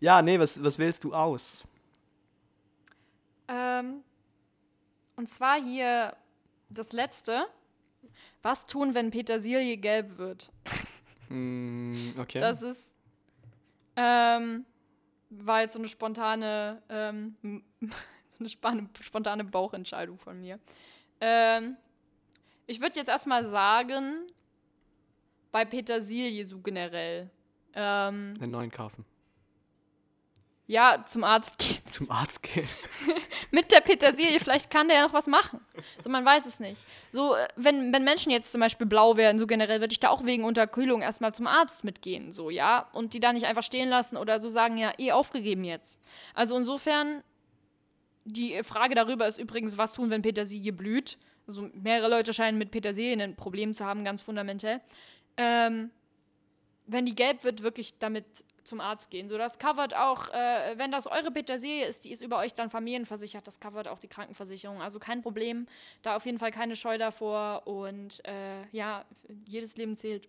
Ja, nee, was, was wählst du aus? Ähm, und zwar hier das letzte. Was tun, wenn Petersilie gelb wird? Hm, okay. Das ist. Ähm, war jetzt so eine spontane, ähm, so eine span- spontane Bauchentscheidung von mir. Ähm, ich würde jetzt erstmal sagen, bei Petersilie so generell. Ähm, Den neuen kaufen. Ja, zum Arzt gehen. Zum Arzt gehen. Mit der Petersilie, vielleicht kann der ja noch was machen. So, man weiß es nicht. So, äh, wenn, wenn Menschen jetzt zum Beispiel blau werden, so generell, würde ich da auch wegen Unterkühlung erstmal zum Arzt mitgehen, so, ja. Und die da nicht einfach stehen lassen oder so sagen, ja, eh aufgegeben jetzt. Also insofern, die Frage darüber ist übrigens, was tun, wenn Petersilie blüht. Also mehrere Leute scheinen mit Petersilie ein Problem zu haben, ganz fundamentell. Ähm, wenn die gelb wird, wirklich damit zum Arzt gehen. So, das covert auch, äh, wenn das eure Petersilie ist, die ist über euch dann familienversichert, das covert auch die Krankenversicherung. Also kein Problem, da auf jeden Fall keine Scheu davor und äh, ja, jedes Leben zählt.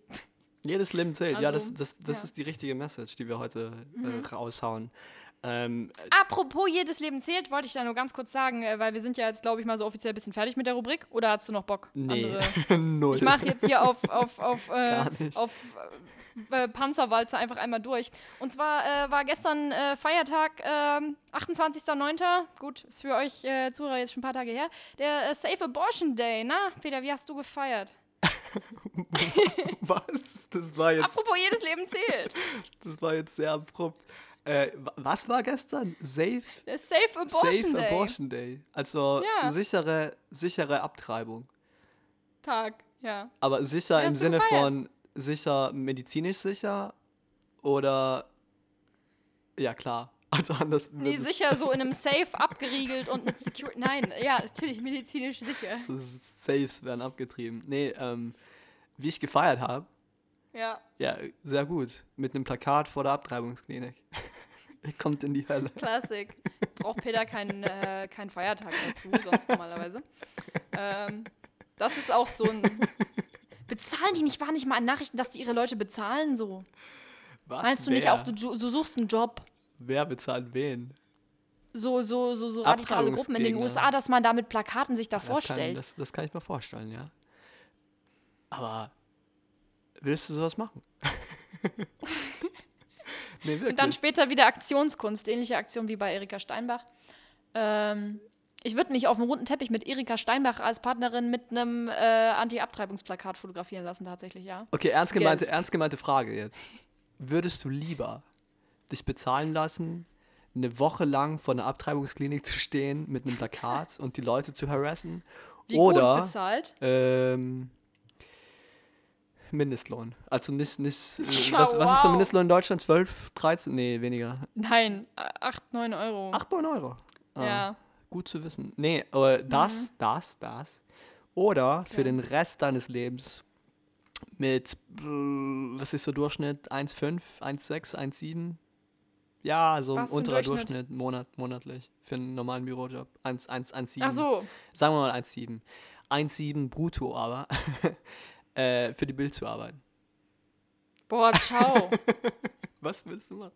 Jedes Leben zählt. ja, das, Also, das, das ja. Mhm. ist die richtige Message, die wir heute äh, raushauen. Ähm, Apropos jedes Leben zählt, wollte ich da nur ganz kurz sagen, äh, weil wir sind ja jetzt, glaube ich, mal so offiziell ein bisschen fertig mit der Rubrik. Oder hast du noch Bock? nee, Andere? null. Ich mache jetzt hier auf, auf, auf, äh, auf äh, Panzerwalze einfach einmal durch. Und zwar äh, war gestern äh, Feiertag, ähm, 28.09. Gut, ist für euch äh, Zuhörer jetzt schon ein paar Tage her. Der äh, Safe Abortion Day. Na, Peter, wie hast du gefeiert? Was? Das war jetzt, Apropos jedes Leben zählt. das war jetzt sehr abrupt. Äh, wa- was war gestern? Safe? Der Safe Abortion Safe Day. Abortion Day. Also Ja. sichere, sichere Abtreibung. Tag, ja. Aber sicher Wie im Sinne gefeiert? von sicher medizinisch sicher oder ja klar. Also anders. Nee, sicher so in einem Safe abgeriegelt und mit Security. Nein, ja, natürlich medizinisch sicher. So Safes werden abgetrieben. Nee, ähm, wie ich gefeiert habe, Ja, ja, sehr gut. Mit einem Plakat vor der Abtreibungsklinik. Ihr kommt in die Hölle. Classic. Braucht Peter keinen äh, keinen Feiertag dazu, sonst normalerweise. Ähm, das ist auch so ein. Bezahlen die nicht, war nicht mal an Nachrichten, dass die ihre Leute bezahlen so? Was? Meinst du nicht wer? auch, du, du suchst einen Job? Wer bezahlt wen? So, so, so, so radikale Gruppen in den. USA, dass man da mit Plakaten sich da Das kann, vorstellt. das, das kann ich mir vorstellen, ja. Aber willst du sowas machen? nee, wirklich. Und dann später wieder Aktionskunst, ähnliche Aktion wie bei Erika Steinbach. Ähm, ich würde mich auf dem runden Teppich mit Erika Steinbach als Partnerin mit einem äh, Anti-Abtreibungsplakat fotografieren lassen, tatsächlich, ja. okay, ernst gemeinte, Geld. ernst gemeinte Frage jetzt. Würdest du lieber dich bezahlen lassen, eine Woche lang vor einer Abtreibungsklinik zu stehen mit einem Plakat und die Leute zu harassen? Wie Oder- gut bezahlt? Ähm, Mindestlohn. Also nicht, nicht äh, Ja, was, was ist der wow. Mindestlohn in Deutschland? 12, 13? Nee, weniger. Nein, 8, 9 Euro. 8, 9 Euro. Ah, Ja. Gut zu wissen. Nee, aber das, Mhm. das, das. Oder für den Rest deines Lebens mit, äh, was ist so Durchschnitt? 1,5, 1,6, 1,7? Ja, so ein Was für ein unterer Durchschnitt? Durchschnitt monat, monatlich für einen normalen Bürojob. 1, 1, 1,7. Ach so. Sagen wir mal 1,7. 1,7 brutto aber. äh, für die Bild zu arbeiten. Boah, ciao. Was willst du machen?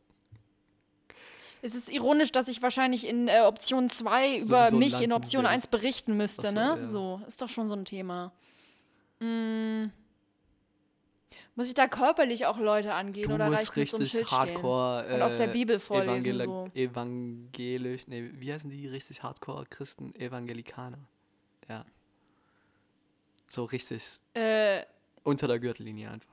Es ist ironisch, dass ich wahrscheinlich in äh, Option 2 über Sowieso mich in Option würdest. 1 berichten müsste, so, ne? ja. So, ist doch schon so ein Thema. Mm. Muss ich da körperlich auch Leute angehen Du oder reicht mit so richtig Schild stehen? hardcore. Und aus der äh, Bibel vorlesen, evangel- so. Evangelisch, nee, wie heißen die richtig hardcore Christen? Evangelikaner. Ja. So richtig Äh, unter der Gürtellinie einfach.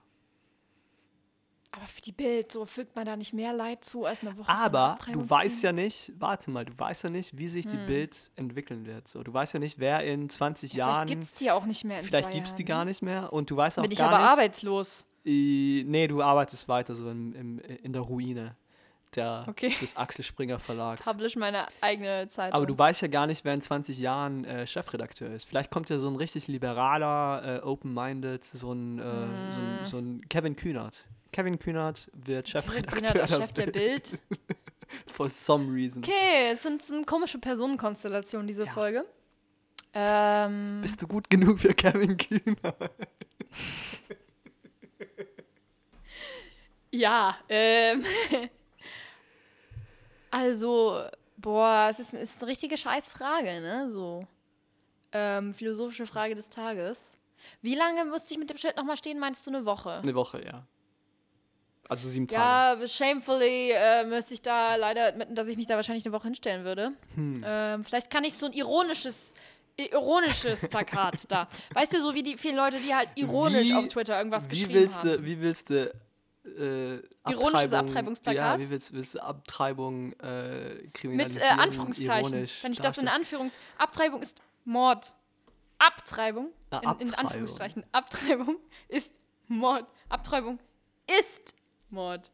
Aber für die Bild, so fügt man da nicht mehr Leid zu als eine Woche. Aber du weißt ja nicht, warte mal, du weißt ja nicht, wie sich die Bild entwickeln wird. So, du weißt ja nicht, wer in 20 Hm. Ja, Vielleicht Jahren. gibt es die auch nicht mehr in Vielleicht gibt es die gar nicht mehr und du weißt auch Bin ich gar aber nicht. arbeitslos. I, nee, du arbeitest weiter so im, im, in der Ruine der, Okay. des Axel Springer Verlags. Publish meine eigene Zeitung. Aber du weißt ja gar nicht, wer in 20 Jahren äh, Chefredakteur ist. Vielleicht kommt ja so ein richtig liberaler, äh, open-minded, so ein, äh, so, ein, so ein Kevin Kühnert. Kevin Kühnert wird Kevin Chefredakteur Kühnert, der Chef der Bild. For some reason. Okay, es sind, sind komische Personenkonstellationen, diese Ja. Folge. Ähm, Bist du gut genug für Kevin Kühnert? ja, ähm. also, boah, es ist, es ist eine richtige Scheißfrage, ne? So. Ähm, philosophische Frage des Tages. Wie lange müsste ich mit dem Schild nochmal stehen, meinst du eine Woche? Eine Woche, ja. Also sieben Tage. Ja, shamefully äh, müsste ich da leider admitten, dass ich mich da wahrscheinlich eine Woche hinstellen würde. Hm. Ähm, vielleicht kann ich so ein ironisches, ironisches Plakat da. Weißt du, so wie die vielen Leute, die halt ironisch Wie- auf Twitter irgendwas Wie geschrieben willst haben. du, wie willst du äh, Ironisches Abtreibung- Abtreibungsplakat? Ja, wie willst, willst du Abtreibung äh, Mit kriminalisieren? äh, Anführungszeichen. ironisch Wenn ich das in? Anführungs... Abtreibung ist Mord. Abtreibung, Na, in, in Abtreibung. Anführungszeichen. Abtreibung ist Mord. Abtreibung ist Mord.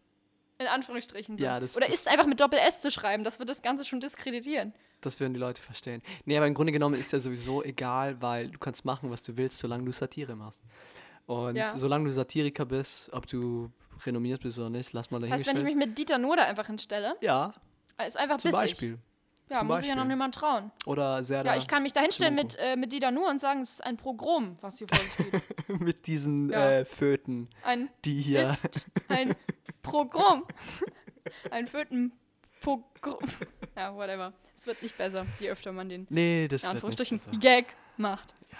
In Anführungsstrichen. So. Ja, das- Oder das- ist einfach mit Doppel-S zu schreiben. Das wird das Ganze schon diskreditieren. Das würden die Leute verstehen. Nee, aber im Grunde genommen ist ja sowieso egal, weil du kannst machen, was du willst, solange du Satire machst. Und Ja. solange du Satiriker bist, ob du renommiert bist oder nicht, lass mal Das heißt, wenn ich mich mit Dieter Nuhr da einfach hinstelle, ja, ist einfach zum bissig. Beispiel. Ja, zum muss ich ja noch Beispiel. niemand trauen. Oder Serda Ja, ich kann mich da hinstellen mit, äh, mit Dieter Nuhr und sagen, es ist ein Pogrom, was hier vor sich steht. mit diesen Ja. äh, Föten, Ein die hier. ist ein Pogrom. ein Föten-Pogrom. Ja, whatever. Es wird nicht besser, je öfter man den Nee, das in Anführungsstrichen besser. Gag macht. Ja,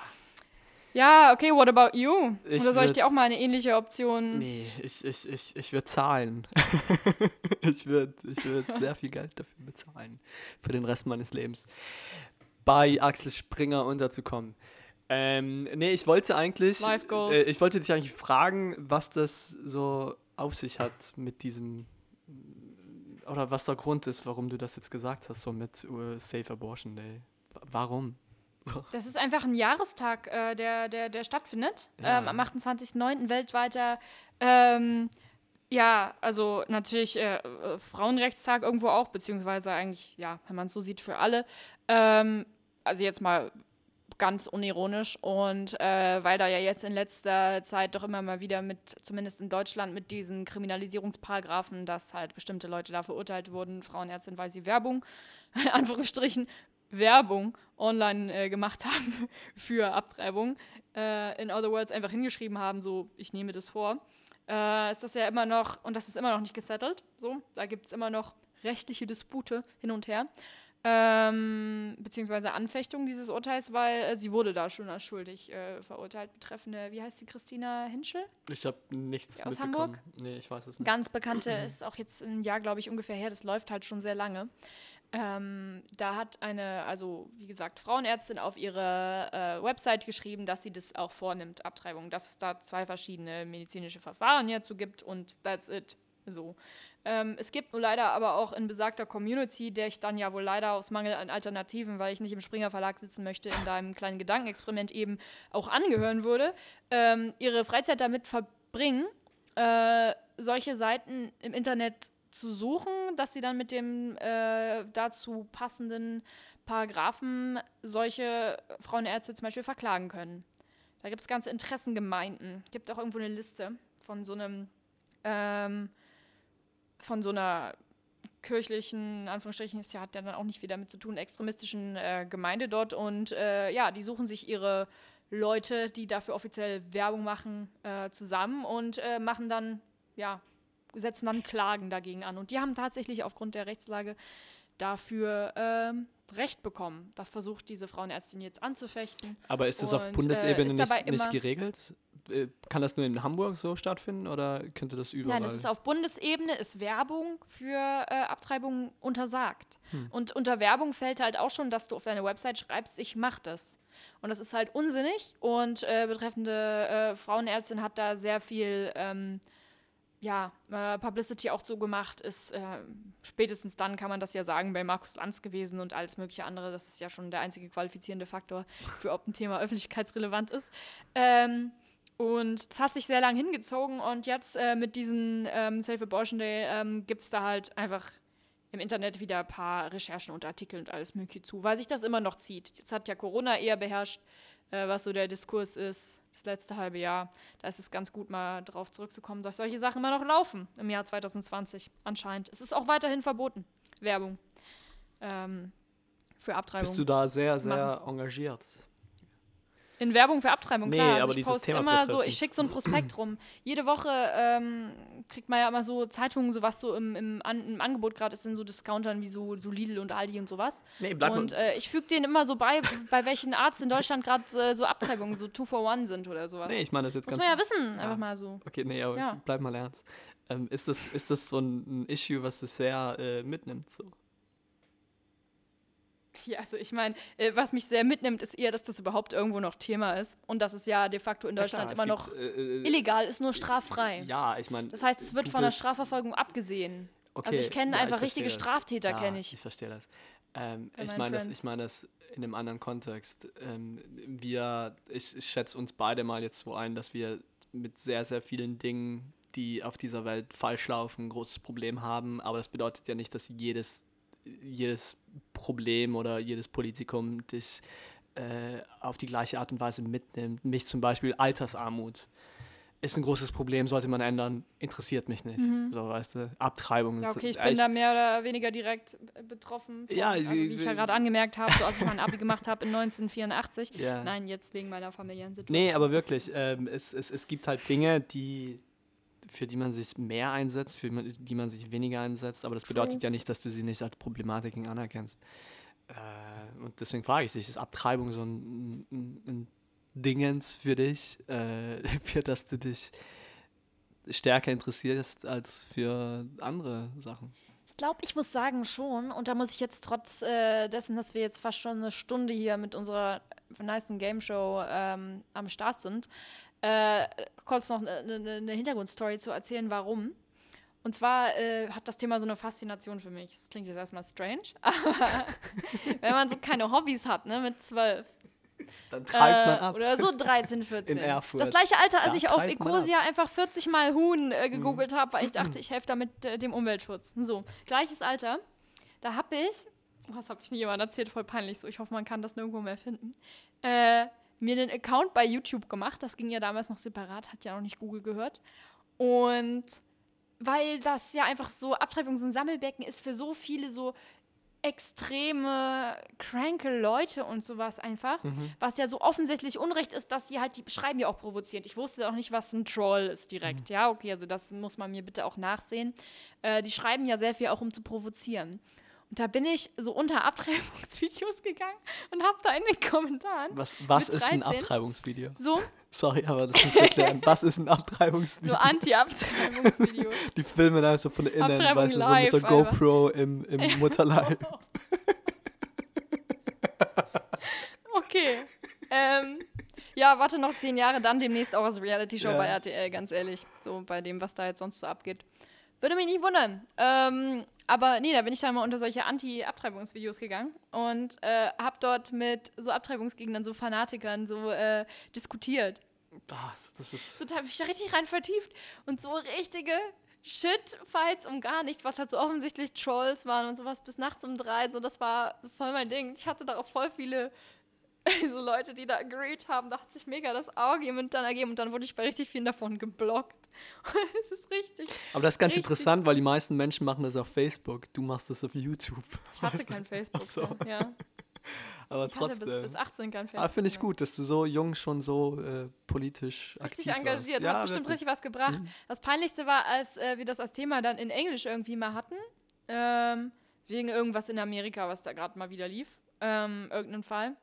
okay, what about you? Ich Oder soll ich dir auch mal eine ähnliche Option? Nee, ich, ich, ich, ich würde zahlen. ich würde ich würd sehr viel Geld dafür bezahlen. Für den Rest meines Lebens. Bei Axel Springer unterzukommen. Ähm, nee, ich wollte eigentlich. Life goals. Äh, ich wollte dich eigentlich fragen, was das so auf sich hat mit diesem. Oder was der Grund ist, warum du das jetzt gesagt hast, so mit uh, Safe Abortion Day. Wa- Warum? Das ist einfach ein Jahrestag, äh, der, der, der stattfindet. Ja. Ähm, am 28.09. weltweiter. Ähm, ja, also natürlich äh, äh, Frauenrechtstag irgendwo auch, beziehungsweise eigentlich, ja, wenn man es so sieht, für alle. Ähm, also jetzt mal ganz unironisch und äh, weil da ja jetzt in letzter Zeit doch immer mal wieder mit, zumindest in Deutschland, mit diesen Kriminalisierungsparagraphen, dass halt bestimmte Leute da verurteilt wurden, Frauenärztin, weil sie Werbung, in Anführungsstrichen, Werbung online äh, gemacht haben für Abtreibung. Äh, in other words, einfach hingeschrieben haben, so, ich nehme das vor. Äh, ist das ja immer noch, und das ist immer noch nicht gesettelt, so, da gibt es immer noch rechtliche Dispute hin und her. Ähm, beziehungsweise Anfechtung dieses Urteils, weil äh, sie wurde da schon als schuldig äh, verurteilt, betreffende, wie heißt sie, Christina Hinschel? Ich habe nichts Ja, aus mitbekommen. Nee, ich weiß es nicht. Ganz bekannte, ist auch jetzt ein Jahr, glaube ich, ungefähr her, das läuft halt schon sehr lange. Ähm, da hat eine, also wie gesagt, Frauenärztin auf ihre äh, Website geschrieben, dass sie das auch vornimmt, Abtreibung, dass es da zwei verschiedene medizinische Verfahren hierzu gibt und that's it. So. Ähm, es gibt nur leider aber auch in besagter Community, der ich dann ja wohl leider aus Mangel an Alternativen, weil ich nicht im Springer Verlag sitzen möchte, in deinem kleinen Gedankenexperiment eben auch angehören würde, ähm, ihre Freizeit damit verbringen, äh, solche Seiten im Internet zu suchen, dass sie dann mit dem äh, dazu passenden Paragraphen solche Frauenärzte zum Beispiel verklagen können. Da gibt es ganze Interessengemeinden. Gibt auch irgendwo eine Liste von so einem ähm, von so einer kirchlichen, in Anführungsstrichen, das hat ja dann auch nicht viel damit zu tun, extremistischen äh, Gemeinde dort. Und äh, ja, die suchen sich ihre Leute, die dafür offiziell Werbung machen, äh, zusammen und äh, machen dann, ja, setzen dann Klagen dagegen an. Und die haben tatsächlich aufgrund der Rechtslage dafür ähm, Recht bekommen. Das versucht diese Frauenärztin jetzt anzufechten. Aber ist das auf Und, äh, Bundesebene dabei nicht, nicht geregelt? Äh, Kann das nur in Hamburg so stattfinden oder könnte das überall? Nein, das ist auf Bundesebene, ist Werbung für äh, Abtreibungen untersagt. Hm. Und unter Werbung fällt halt auch schon, dass du auf deine Website schreibst, ich mach das. Und das ist halt unsinnig. Und äh, betreffende äh, Frauenärztin hat da sehr viel ähm, ja, äh, Publicity auch zugemacht. Ist äh, spätestens dann kann man das ja sagen bei Markus Lanz gewesen und alles mögliche andere. Das ist ja schon der einzige qualifizierende Faktor für ob ein Thema öffentlichkeitsrelevant ist. Ähm, und es hat sich sehr lang hingezogen und jetzt äh, mit diesem ähm, Safe Abortion Day ähm, gibt es da halt einfach im Internet wieder ein paar Recherchen und Artikel und alles Mögliche zu, weil sich das immer noch zieht. Jetzt hat ja Corona eher beherrscht, äh, was so der Diskurs ist, das letzte halbe Jahr. Da ist es ganz gut, mal drauf zurückzukommen, dass solche Sachen immer noch laufen im Jahr 2020 anscheinend. Es ist auch weiterhin verboten, Werbung ähm, für Abtreibung. Bist du da sehr, sehr engagiert? In Werbung für Abtreibung, Nee, klar. Also aber ich dieses poste Thema immer so, ich schicke so ein Prospekt rum. Jede Woche ähm, kriegt man ja immer so Zeitungen, so was so im, im, An im Angebot gerade ist in so Discountern wie so, so Lidl und Aldi und sowas. Nee, bleib und äh, ich füge denen immer so bei, bei welchen Arzt in Deutschland gerade äh, so Abtreibungen, so Two for One sind oder sowas. Nee, ich meine das jetzt Muss ganz. man ja wissen, Ja. einfach mal so. Okay, nee, aber Ja. bleib mal ernst. Ähm, ist, das, ist das so ein, ein Issue, was das sehr äh, mitnimmt? So? Ja, also ich meine, äh, was mich sehr mitnimmt, ist eher, dass das überhaupt irgendwo noch Thema ist und dass es ja de facto in Ja, Deutschland klar, immer noch gibt, äh, äh, illegal ist, nur straffrei. Ja, ich meine. Das heißt, es wird von der Strafverfolgung abgesehen. Okay, also ich kenne ja, einfach richtige verstehe das. Straftäter, Ja, kenne ich. Ich verstehe das. Ähm, ich meine das, ich meine das in einem anderen Kontext. Ähm, wir, ich, ich schätze uns beide mal jetzt so ein, dass wir mit sehr, sehr vielen Dingen, die auf dieser Welt falsch laufen, ein großes Problem haben. Aber das bedeutet ja nicht, dass jedes, jedes Problem oder jedes Politikum dich äh, auf die gleiche Art und Weise mitnimmt. Mich zum Beispiel Altersarmut ist ein großes Problem, sollte man ändern, interessiert mich nicht. So, weißt du, Abtreibung. Mhm. Ja, ist okay, ich bin da mehr oder weniger direkt äh, betroffen. Von, Ja, also, wie- ich ja gerade angemerkt habe, so als ich mein Abi gemacht habe in 1984. Ja. Nein, jetzt wegen meiner familiären Situation. Nee, aber wirklich, ähm, es, es, es gibt halt Dinge, die, für die man sich mehr einsetzt, für die man sich weniger einsetzt, aber das True. bedeutet ja nicht, dass du sie nicht als Problematiken anerkennst. Äh, und deswegen frage ich dich, ist Abtreibung so ein, ein, ein Dingens für dich, äh, für das du dich stärker interessierst als für andere Sachen? Ich glaube, ich muss sagen schon. Und da muss ich jetzt trotz äh, dessen, dass wir jetzt fast schon eine Stunde hier mit unserer nice Game Show ähm, am Start sind, äh, kurz noch eine ne, ne Hintergrundstory zu erzählen, warum. Und zwar äh, hat das Thema so eine Faszination für mich. Das klingt jetzt erstmal strange, aber wenn man so keine Hobbys hat, ne, mit zwölf, Dann treibt man äh, ab. Oder so 13, 14. In Erfurt. Das gleiche Alter, als Da ich auf. Ecosia einfach 40 Mal Huhn äh, gegoogelt habe, weil ich dachte, ich helfe damit äh, dem Umweltschutz. So, gleiches Alter. Da habe ich, oh, das habe ich nie jemand erzählt, voll peinlich so, ich hoffe, man kann das nirgendwo mehr finden, äh, mir einen Account bei YouTube gemacht. Das ging ja damals noch separat, hat ja noch nicht Google gehört. Und weil das ja einfach so Abtreibung so ein Sammelbecken ist für so viele so extreme, cranke Leute und sowas einfach, was ja so offensichtlich Unrecht ist, dass die halt, die schreiben ja auch provozierend. Ich wusste auch nicht, was ein Troll ist direkt, ja, okay, also das muss man mir bitte auch nachsehen. Äh, die schreiben ja sehr viel auch, um zu provozieren. Und da bin ich so unter Abtreibungsvideos gegangen und habe da in den Kommentaren Was, was ist ein 13? Abtreibungsvideo? so, Sorry, aber das musst du erklären. Was ist ein Abtreibungsvideo? so Anti-Abtreibungsvideos. Die filmen einfach so von innen, Abtreibung weißt du, so mit der. GoPro im, im Mutterleib. Okay. Ähm, ja, warte noch zehn Jahre, dann demnächst auch als Reality-Show Ja. bei RTL, ganz ehrlich. So bei dem, was da jetzt sonst so abgeht. Würde mich nicht wundern. Ähm, aber nee, da bin ich dann mal unter solche Anti-Abtreibungsvideos gegangen und äh, habe dort mit so Abtreibungsgegnern, so Fanatikern so äh, diskutiert. Ah, das ist. So, da habe ich da richtig rein vertieft und so richtige Shit-Fights um gar nichts, was halt so offensichtlich Trolls waren und sowas bis nachts um drei. So, das war voll mein Ding. Ich hatte da auch voll viele so Leute, die da agreed haben, da hat sich mega das Argument dann ergeben und dann wurde ich bei richtig vielen davon geblockt. Es ist richtig. Aber das ist ganz Richtig. interessant, weil die meisten Menschen machen das auf Facebook. Du machst das auf YouTube. Ich hatte Weißt du? kein Facebook. Ach so. Ja. ja. Aber Ich hatte bis, trotzdem. bis 18 kein Facebook. Ah, finde ich gut, dass du so jung schon so äh, politisch Richtig aktiv engagiert, warst. hat bestimmt richtig was gebracht. Mhm. Das Peinlichste war, als äh, wir das als Thema dann in Englisch irgendwie mal hatten. Ähm, wegen irgendwas in Amerika, was da gerade mal wieder lief. Ähm, irgendeinen Fall.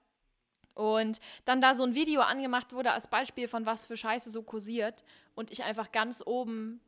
Und dann da so ein Video angemacht wurde als Beispiel von was für Scheiße so kursiert. Und ich einfach ganz oben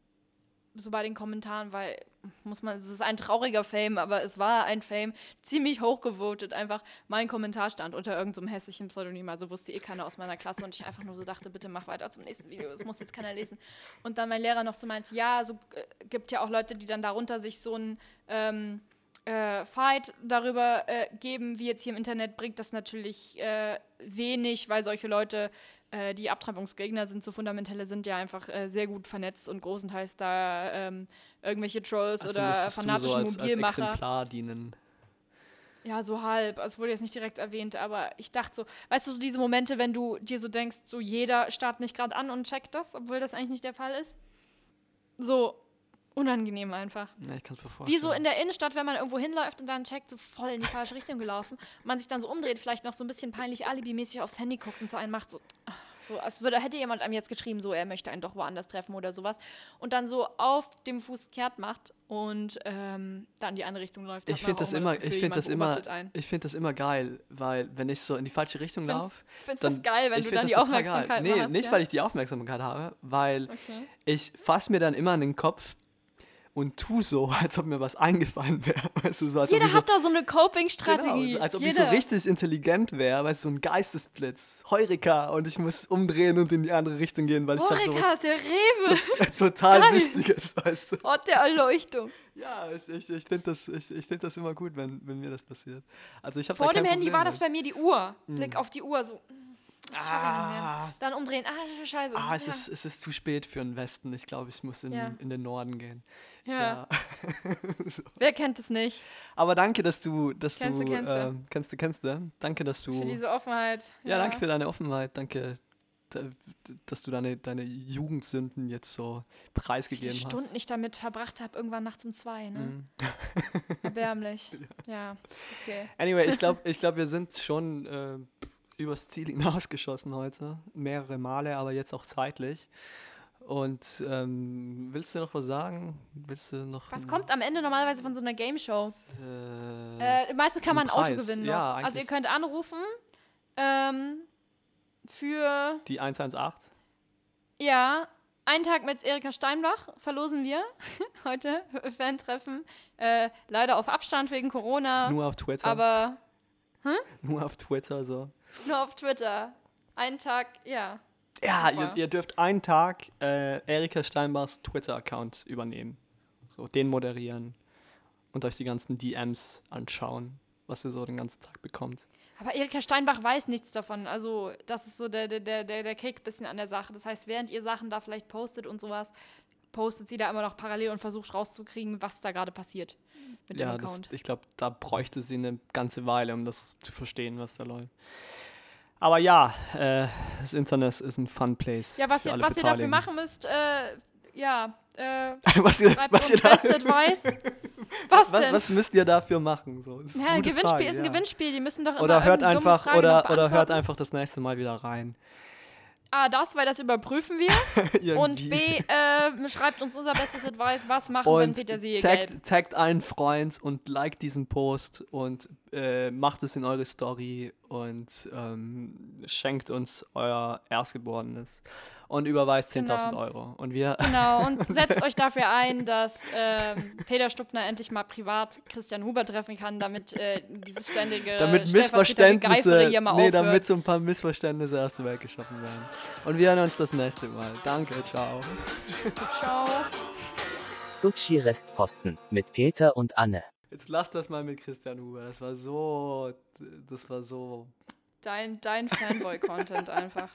so bei den Kommentaren, weil, muss man, es ist ein trauriger Fame, aber es war ein Fame, ziemlich hochgevotet. Einfach mein Kommentar stand unter irgendeinem hässlichen Pseudonym, also wusste eh keiner aus meiner Klasse und ich einfach nur so dachte, bitte mach weiter zum nächsten Video, das muss jetzt keiner lesen. Und dann mein Lehrer noch so meint, ja, so äh, gibt ja auch Leute, die dann darunter sich so ein ähm, äh, Fight darüber äh, geben, wie jetzt hier im Internet, bringt das natürlich äh, wenig, weil solche Leute, äh, die Abtreibungsgegner sind, so Fundamentelle sind, ja einfach äh, sehr gut vernetzt und großenteils da ähm, irgendwelche Trolls Also oder fanatische so als, als Mobilmacher. Exemplar dienen. Ja, so halb. Es wurde jetzt nicht direkt erwähnt, aber ich dachte so, weißt du, so diese Momente, wenn du dir so denkst, so jeder starrt mich gerade an und checkt das, obwohl das eigentlich nicht der Fall ist. So unangenehm einfach. Ja, ich kann es mir vorstellen. Wie so in der Innenstadt, wenn man irgendwo hinläuft und dann checkt, so voll in die falsche Richtung gelaufen man sich dann so umdreht, vielleicht noch so ein bisschen peinlich alibimäßig aufs Handy guckt und so einen macht, so, so als würde, hätte jemand einem jetzt geschrieben, so, er möchte einen doch woanders treffen oder sowas und dann so auf dem Fuß kehrt macht und ähm, dann die andere Richtung läuft. Ich finde das immer immer, Gefühl, ich finde jemand das immer, beobachtet einen. ich finde das immer geil, weil wenn ich so in die falsche Richtung laufe, Findest dann das geil, wenn ich du find dann das die total geil. Aufmerksamkeit Nee, hast, nicht ja? weil ich die Aufmerksamkeit habe, weil Okay. ich fasse mir dann immer an den Kopf und tu so, als ob mir was eingefallen wäre. Weißt du, so, als ob Jeder ich so, hat da so eine Coping-Strategie. Genau, als ob ich Jeder. so richtig intelligent wäre, weißt du, so ein Geistesblitz, Heureka und ich muss umdrehen und in die andere Richtung gehen, weil ich halt sowas der Rewe, total Geil. Wichtiges, weißt du. Ort der Erleuchtung. Ja, ich, ich, ich finde das, ich, ich find das immer gut, wenn, wenn mir das passiert. Also ich Vor da dem Handy Problem war das bei mir die Uhr. Blick auf die Uhr, so. mm, Nicht. Ah, Dann umdrehen. Ah, scheiße. ah es, ja. ist, es ist zu spät für den Westen. Ich glaube, ich muss in, Ja. in den Norden gehen. ja. Ja. so. Wer kennt es nicht? Aber danke, dass du, dass Kennst du, du, kennst du. ähm, kennst du, kennst du. Danke, dass du. Für diese Offenheit. Ja, danke für deine Offenheit. Danke, da- dass du deine, deine Jugendsünden jetzt so Wie viele preisgegeben Stunden hast. ich damit verbracht habe, irgendwann nachts um zwei, ne? Mhm. Erbärmlich. ja, okay. Anyway, ich glaube, ich glaub, wir sind schon äh, übers Ziel hinausgeschossen heute. Mehrere Male, aber jetzt auch zeitlich. Und ähm, willst du noch was sagen? Willst du noch. Was kommt am Ende normalerweise von so einer Game Show? Äh, Äh, meistens kann man ein Auto gewinnen. Ja. Also ihr könnt anrufen ähm, für die 118? Ja, einen Tag mit Erika Steinbach verlosen wir heute. Fan-Treffen. Äh, leider auf Abstand wegen Corona. Nur auf Twitter. aber Nur auf Twitter so. Nur auf Twitter. Einen Tag, ja. Ja, ihr, ihr dürft einen Tag äh, Erika Steinbachs Twitter-Account übernehmen. So, den moderieren und euch die ganzen DMs anschauen, was ihr so den ganzen Tag bekommt. Aber Erika Steinbach weiß nichts davon. Also, das ist so der, der, der, der, der Kick bisschen an der Sache. Das heißt, während ihr Sachen da vielleicht postet und sowas, postet sie da immer noch parallel und versucht rauszukriegen, was da gerade passiert mit ja, dem das, Account. ich glaube, da bräuchte sie eine ganze Weile, um das zu verstehen, was da läuft. Aber ja, äh, das Internet ist ein Fun Place. Ja, was, ihr, was ihr dafür machen müsst, äh, ja, äh, was ihr, was ihr da, Best Advice. Was was, denn? was müsst ihr dafür machen? So, das ist Ja, Gewinnspiel Frage, ist ein ja. Gewinnspiel. Die müssen doch immer Oder hört einfach oder, oder hört einfach das nächste Mal wieder rein. A, das, weil das überprüfen wir. und. B, äh, schreibt uns unser bestes Advice, was machen, wenn und Petersilie gelb. taggt, taggt einen Freund und liked diesen Post und äh, macht es in eure Story und ähm, schenkt uns euer Erstgeborenes und überweist 10.000 Genau. Euro. Und wir, Genau, und setzt euch dafür ein, dass ähm, Peter Stuppner endlich mal privat Christian Huber treffen kann, damit äh, dieses ständige damit Missverständnisse, hier mal nee, aufhört. damit so ein paar Missverständnisse aus der Welt geschaffen werden. Und wir hören uns das nächste Mal. Danke, ciao. Ciao. Gucci Restposten mit Peter und Anne. Jetzt lass das mal mit Christian Huber. Das war so. Das war so. Dein, dein Fanboy-Content einfach.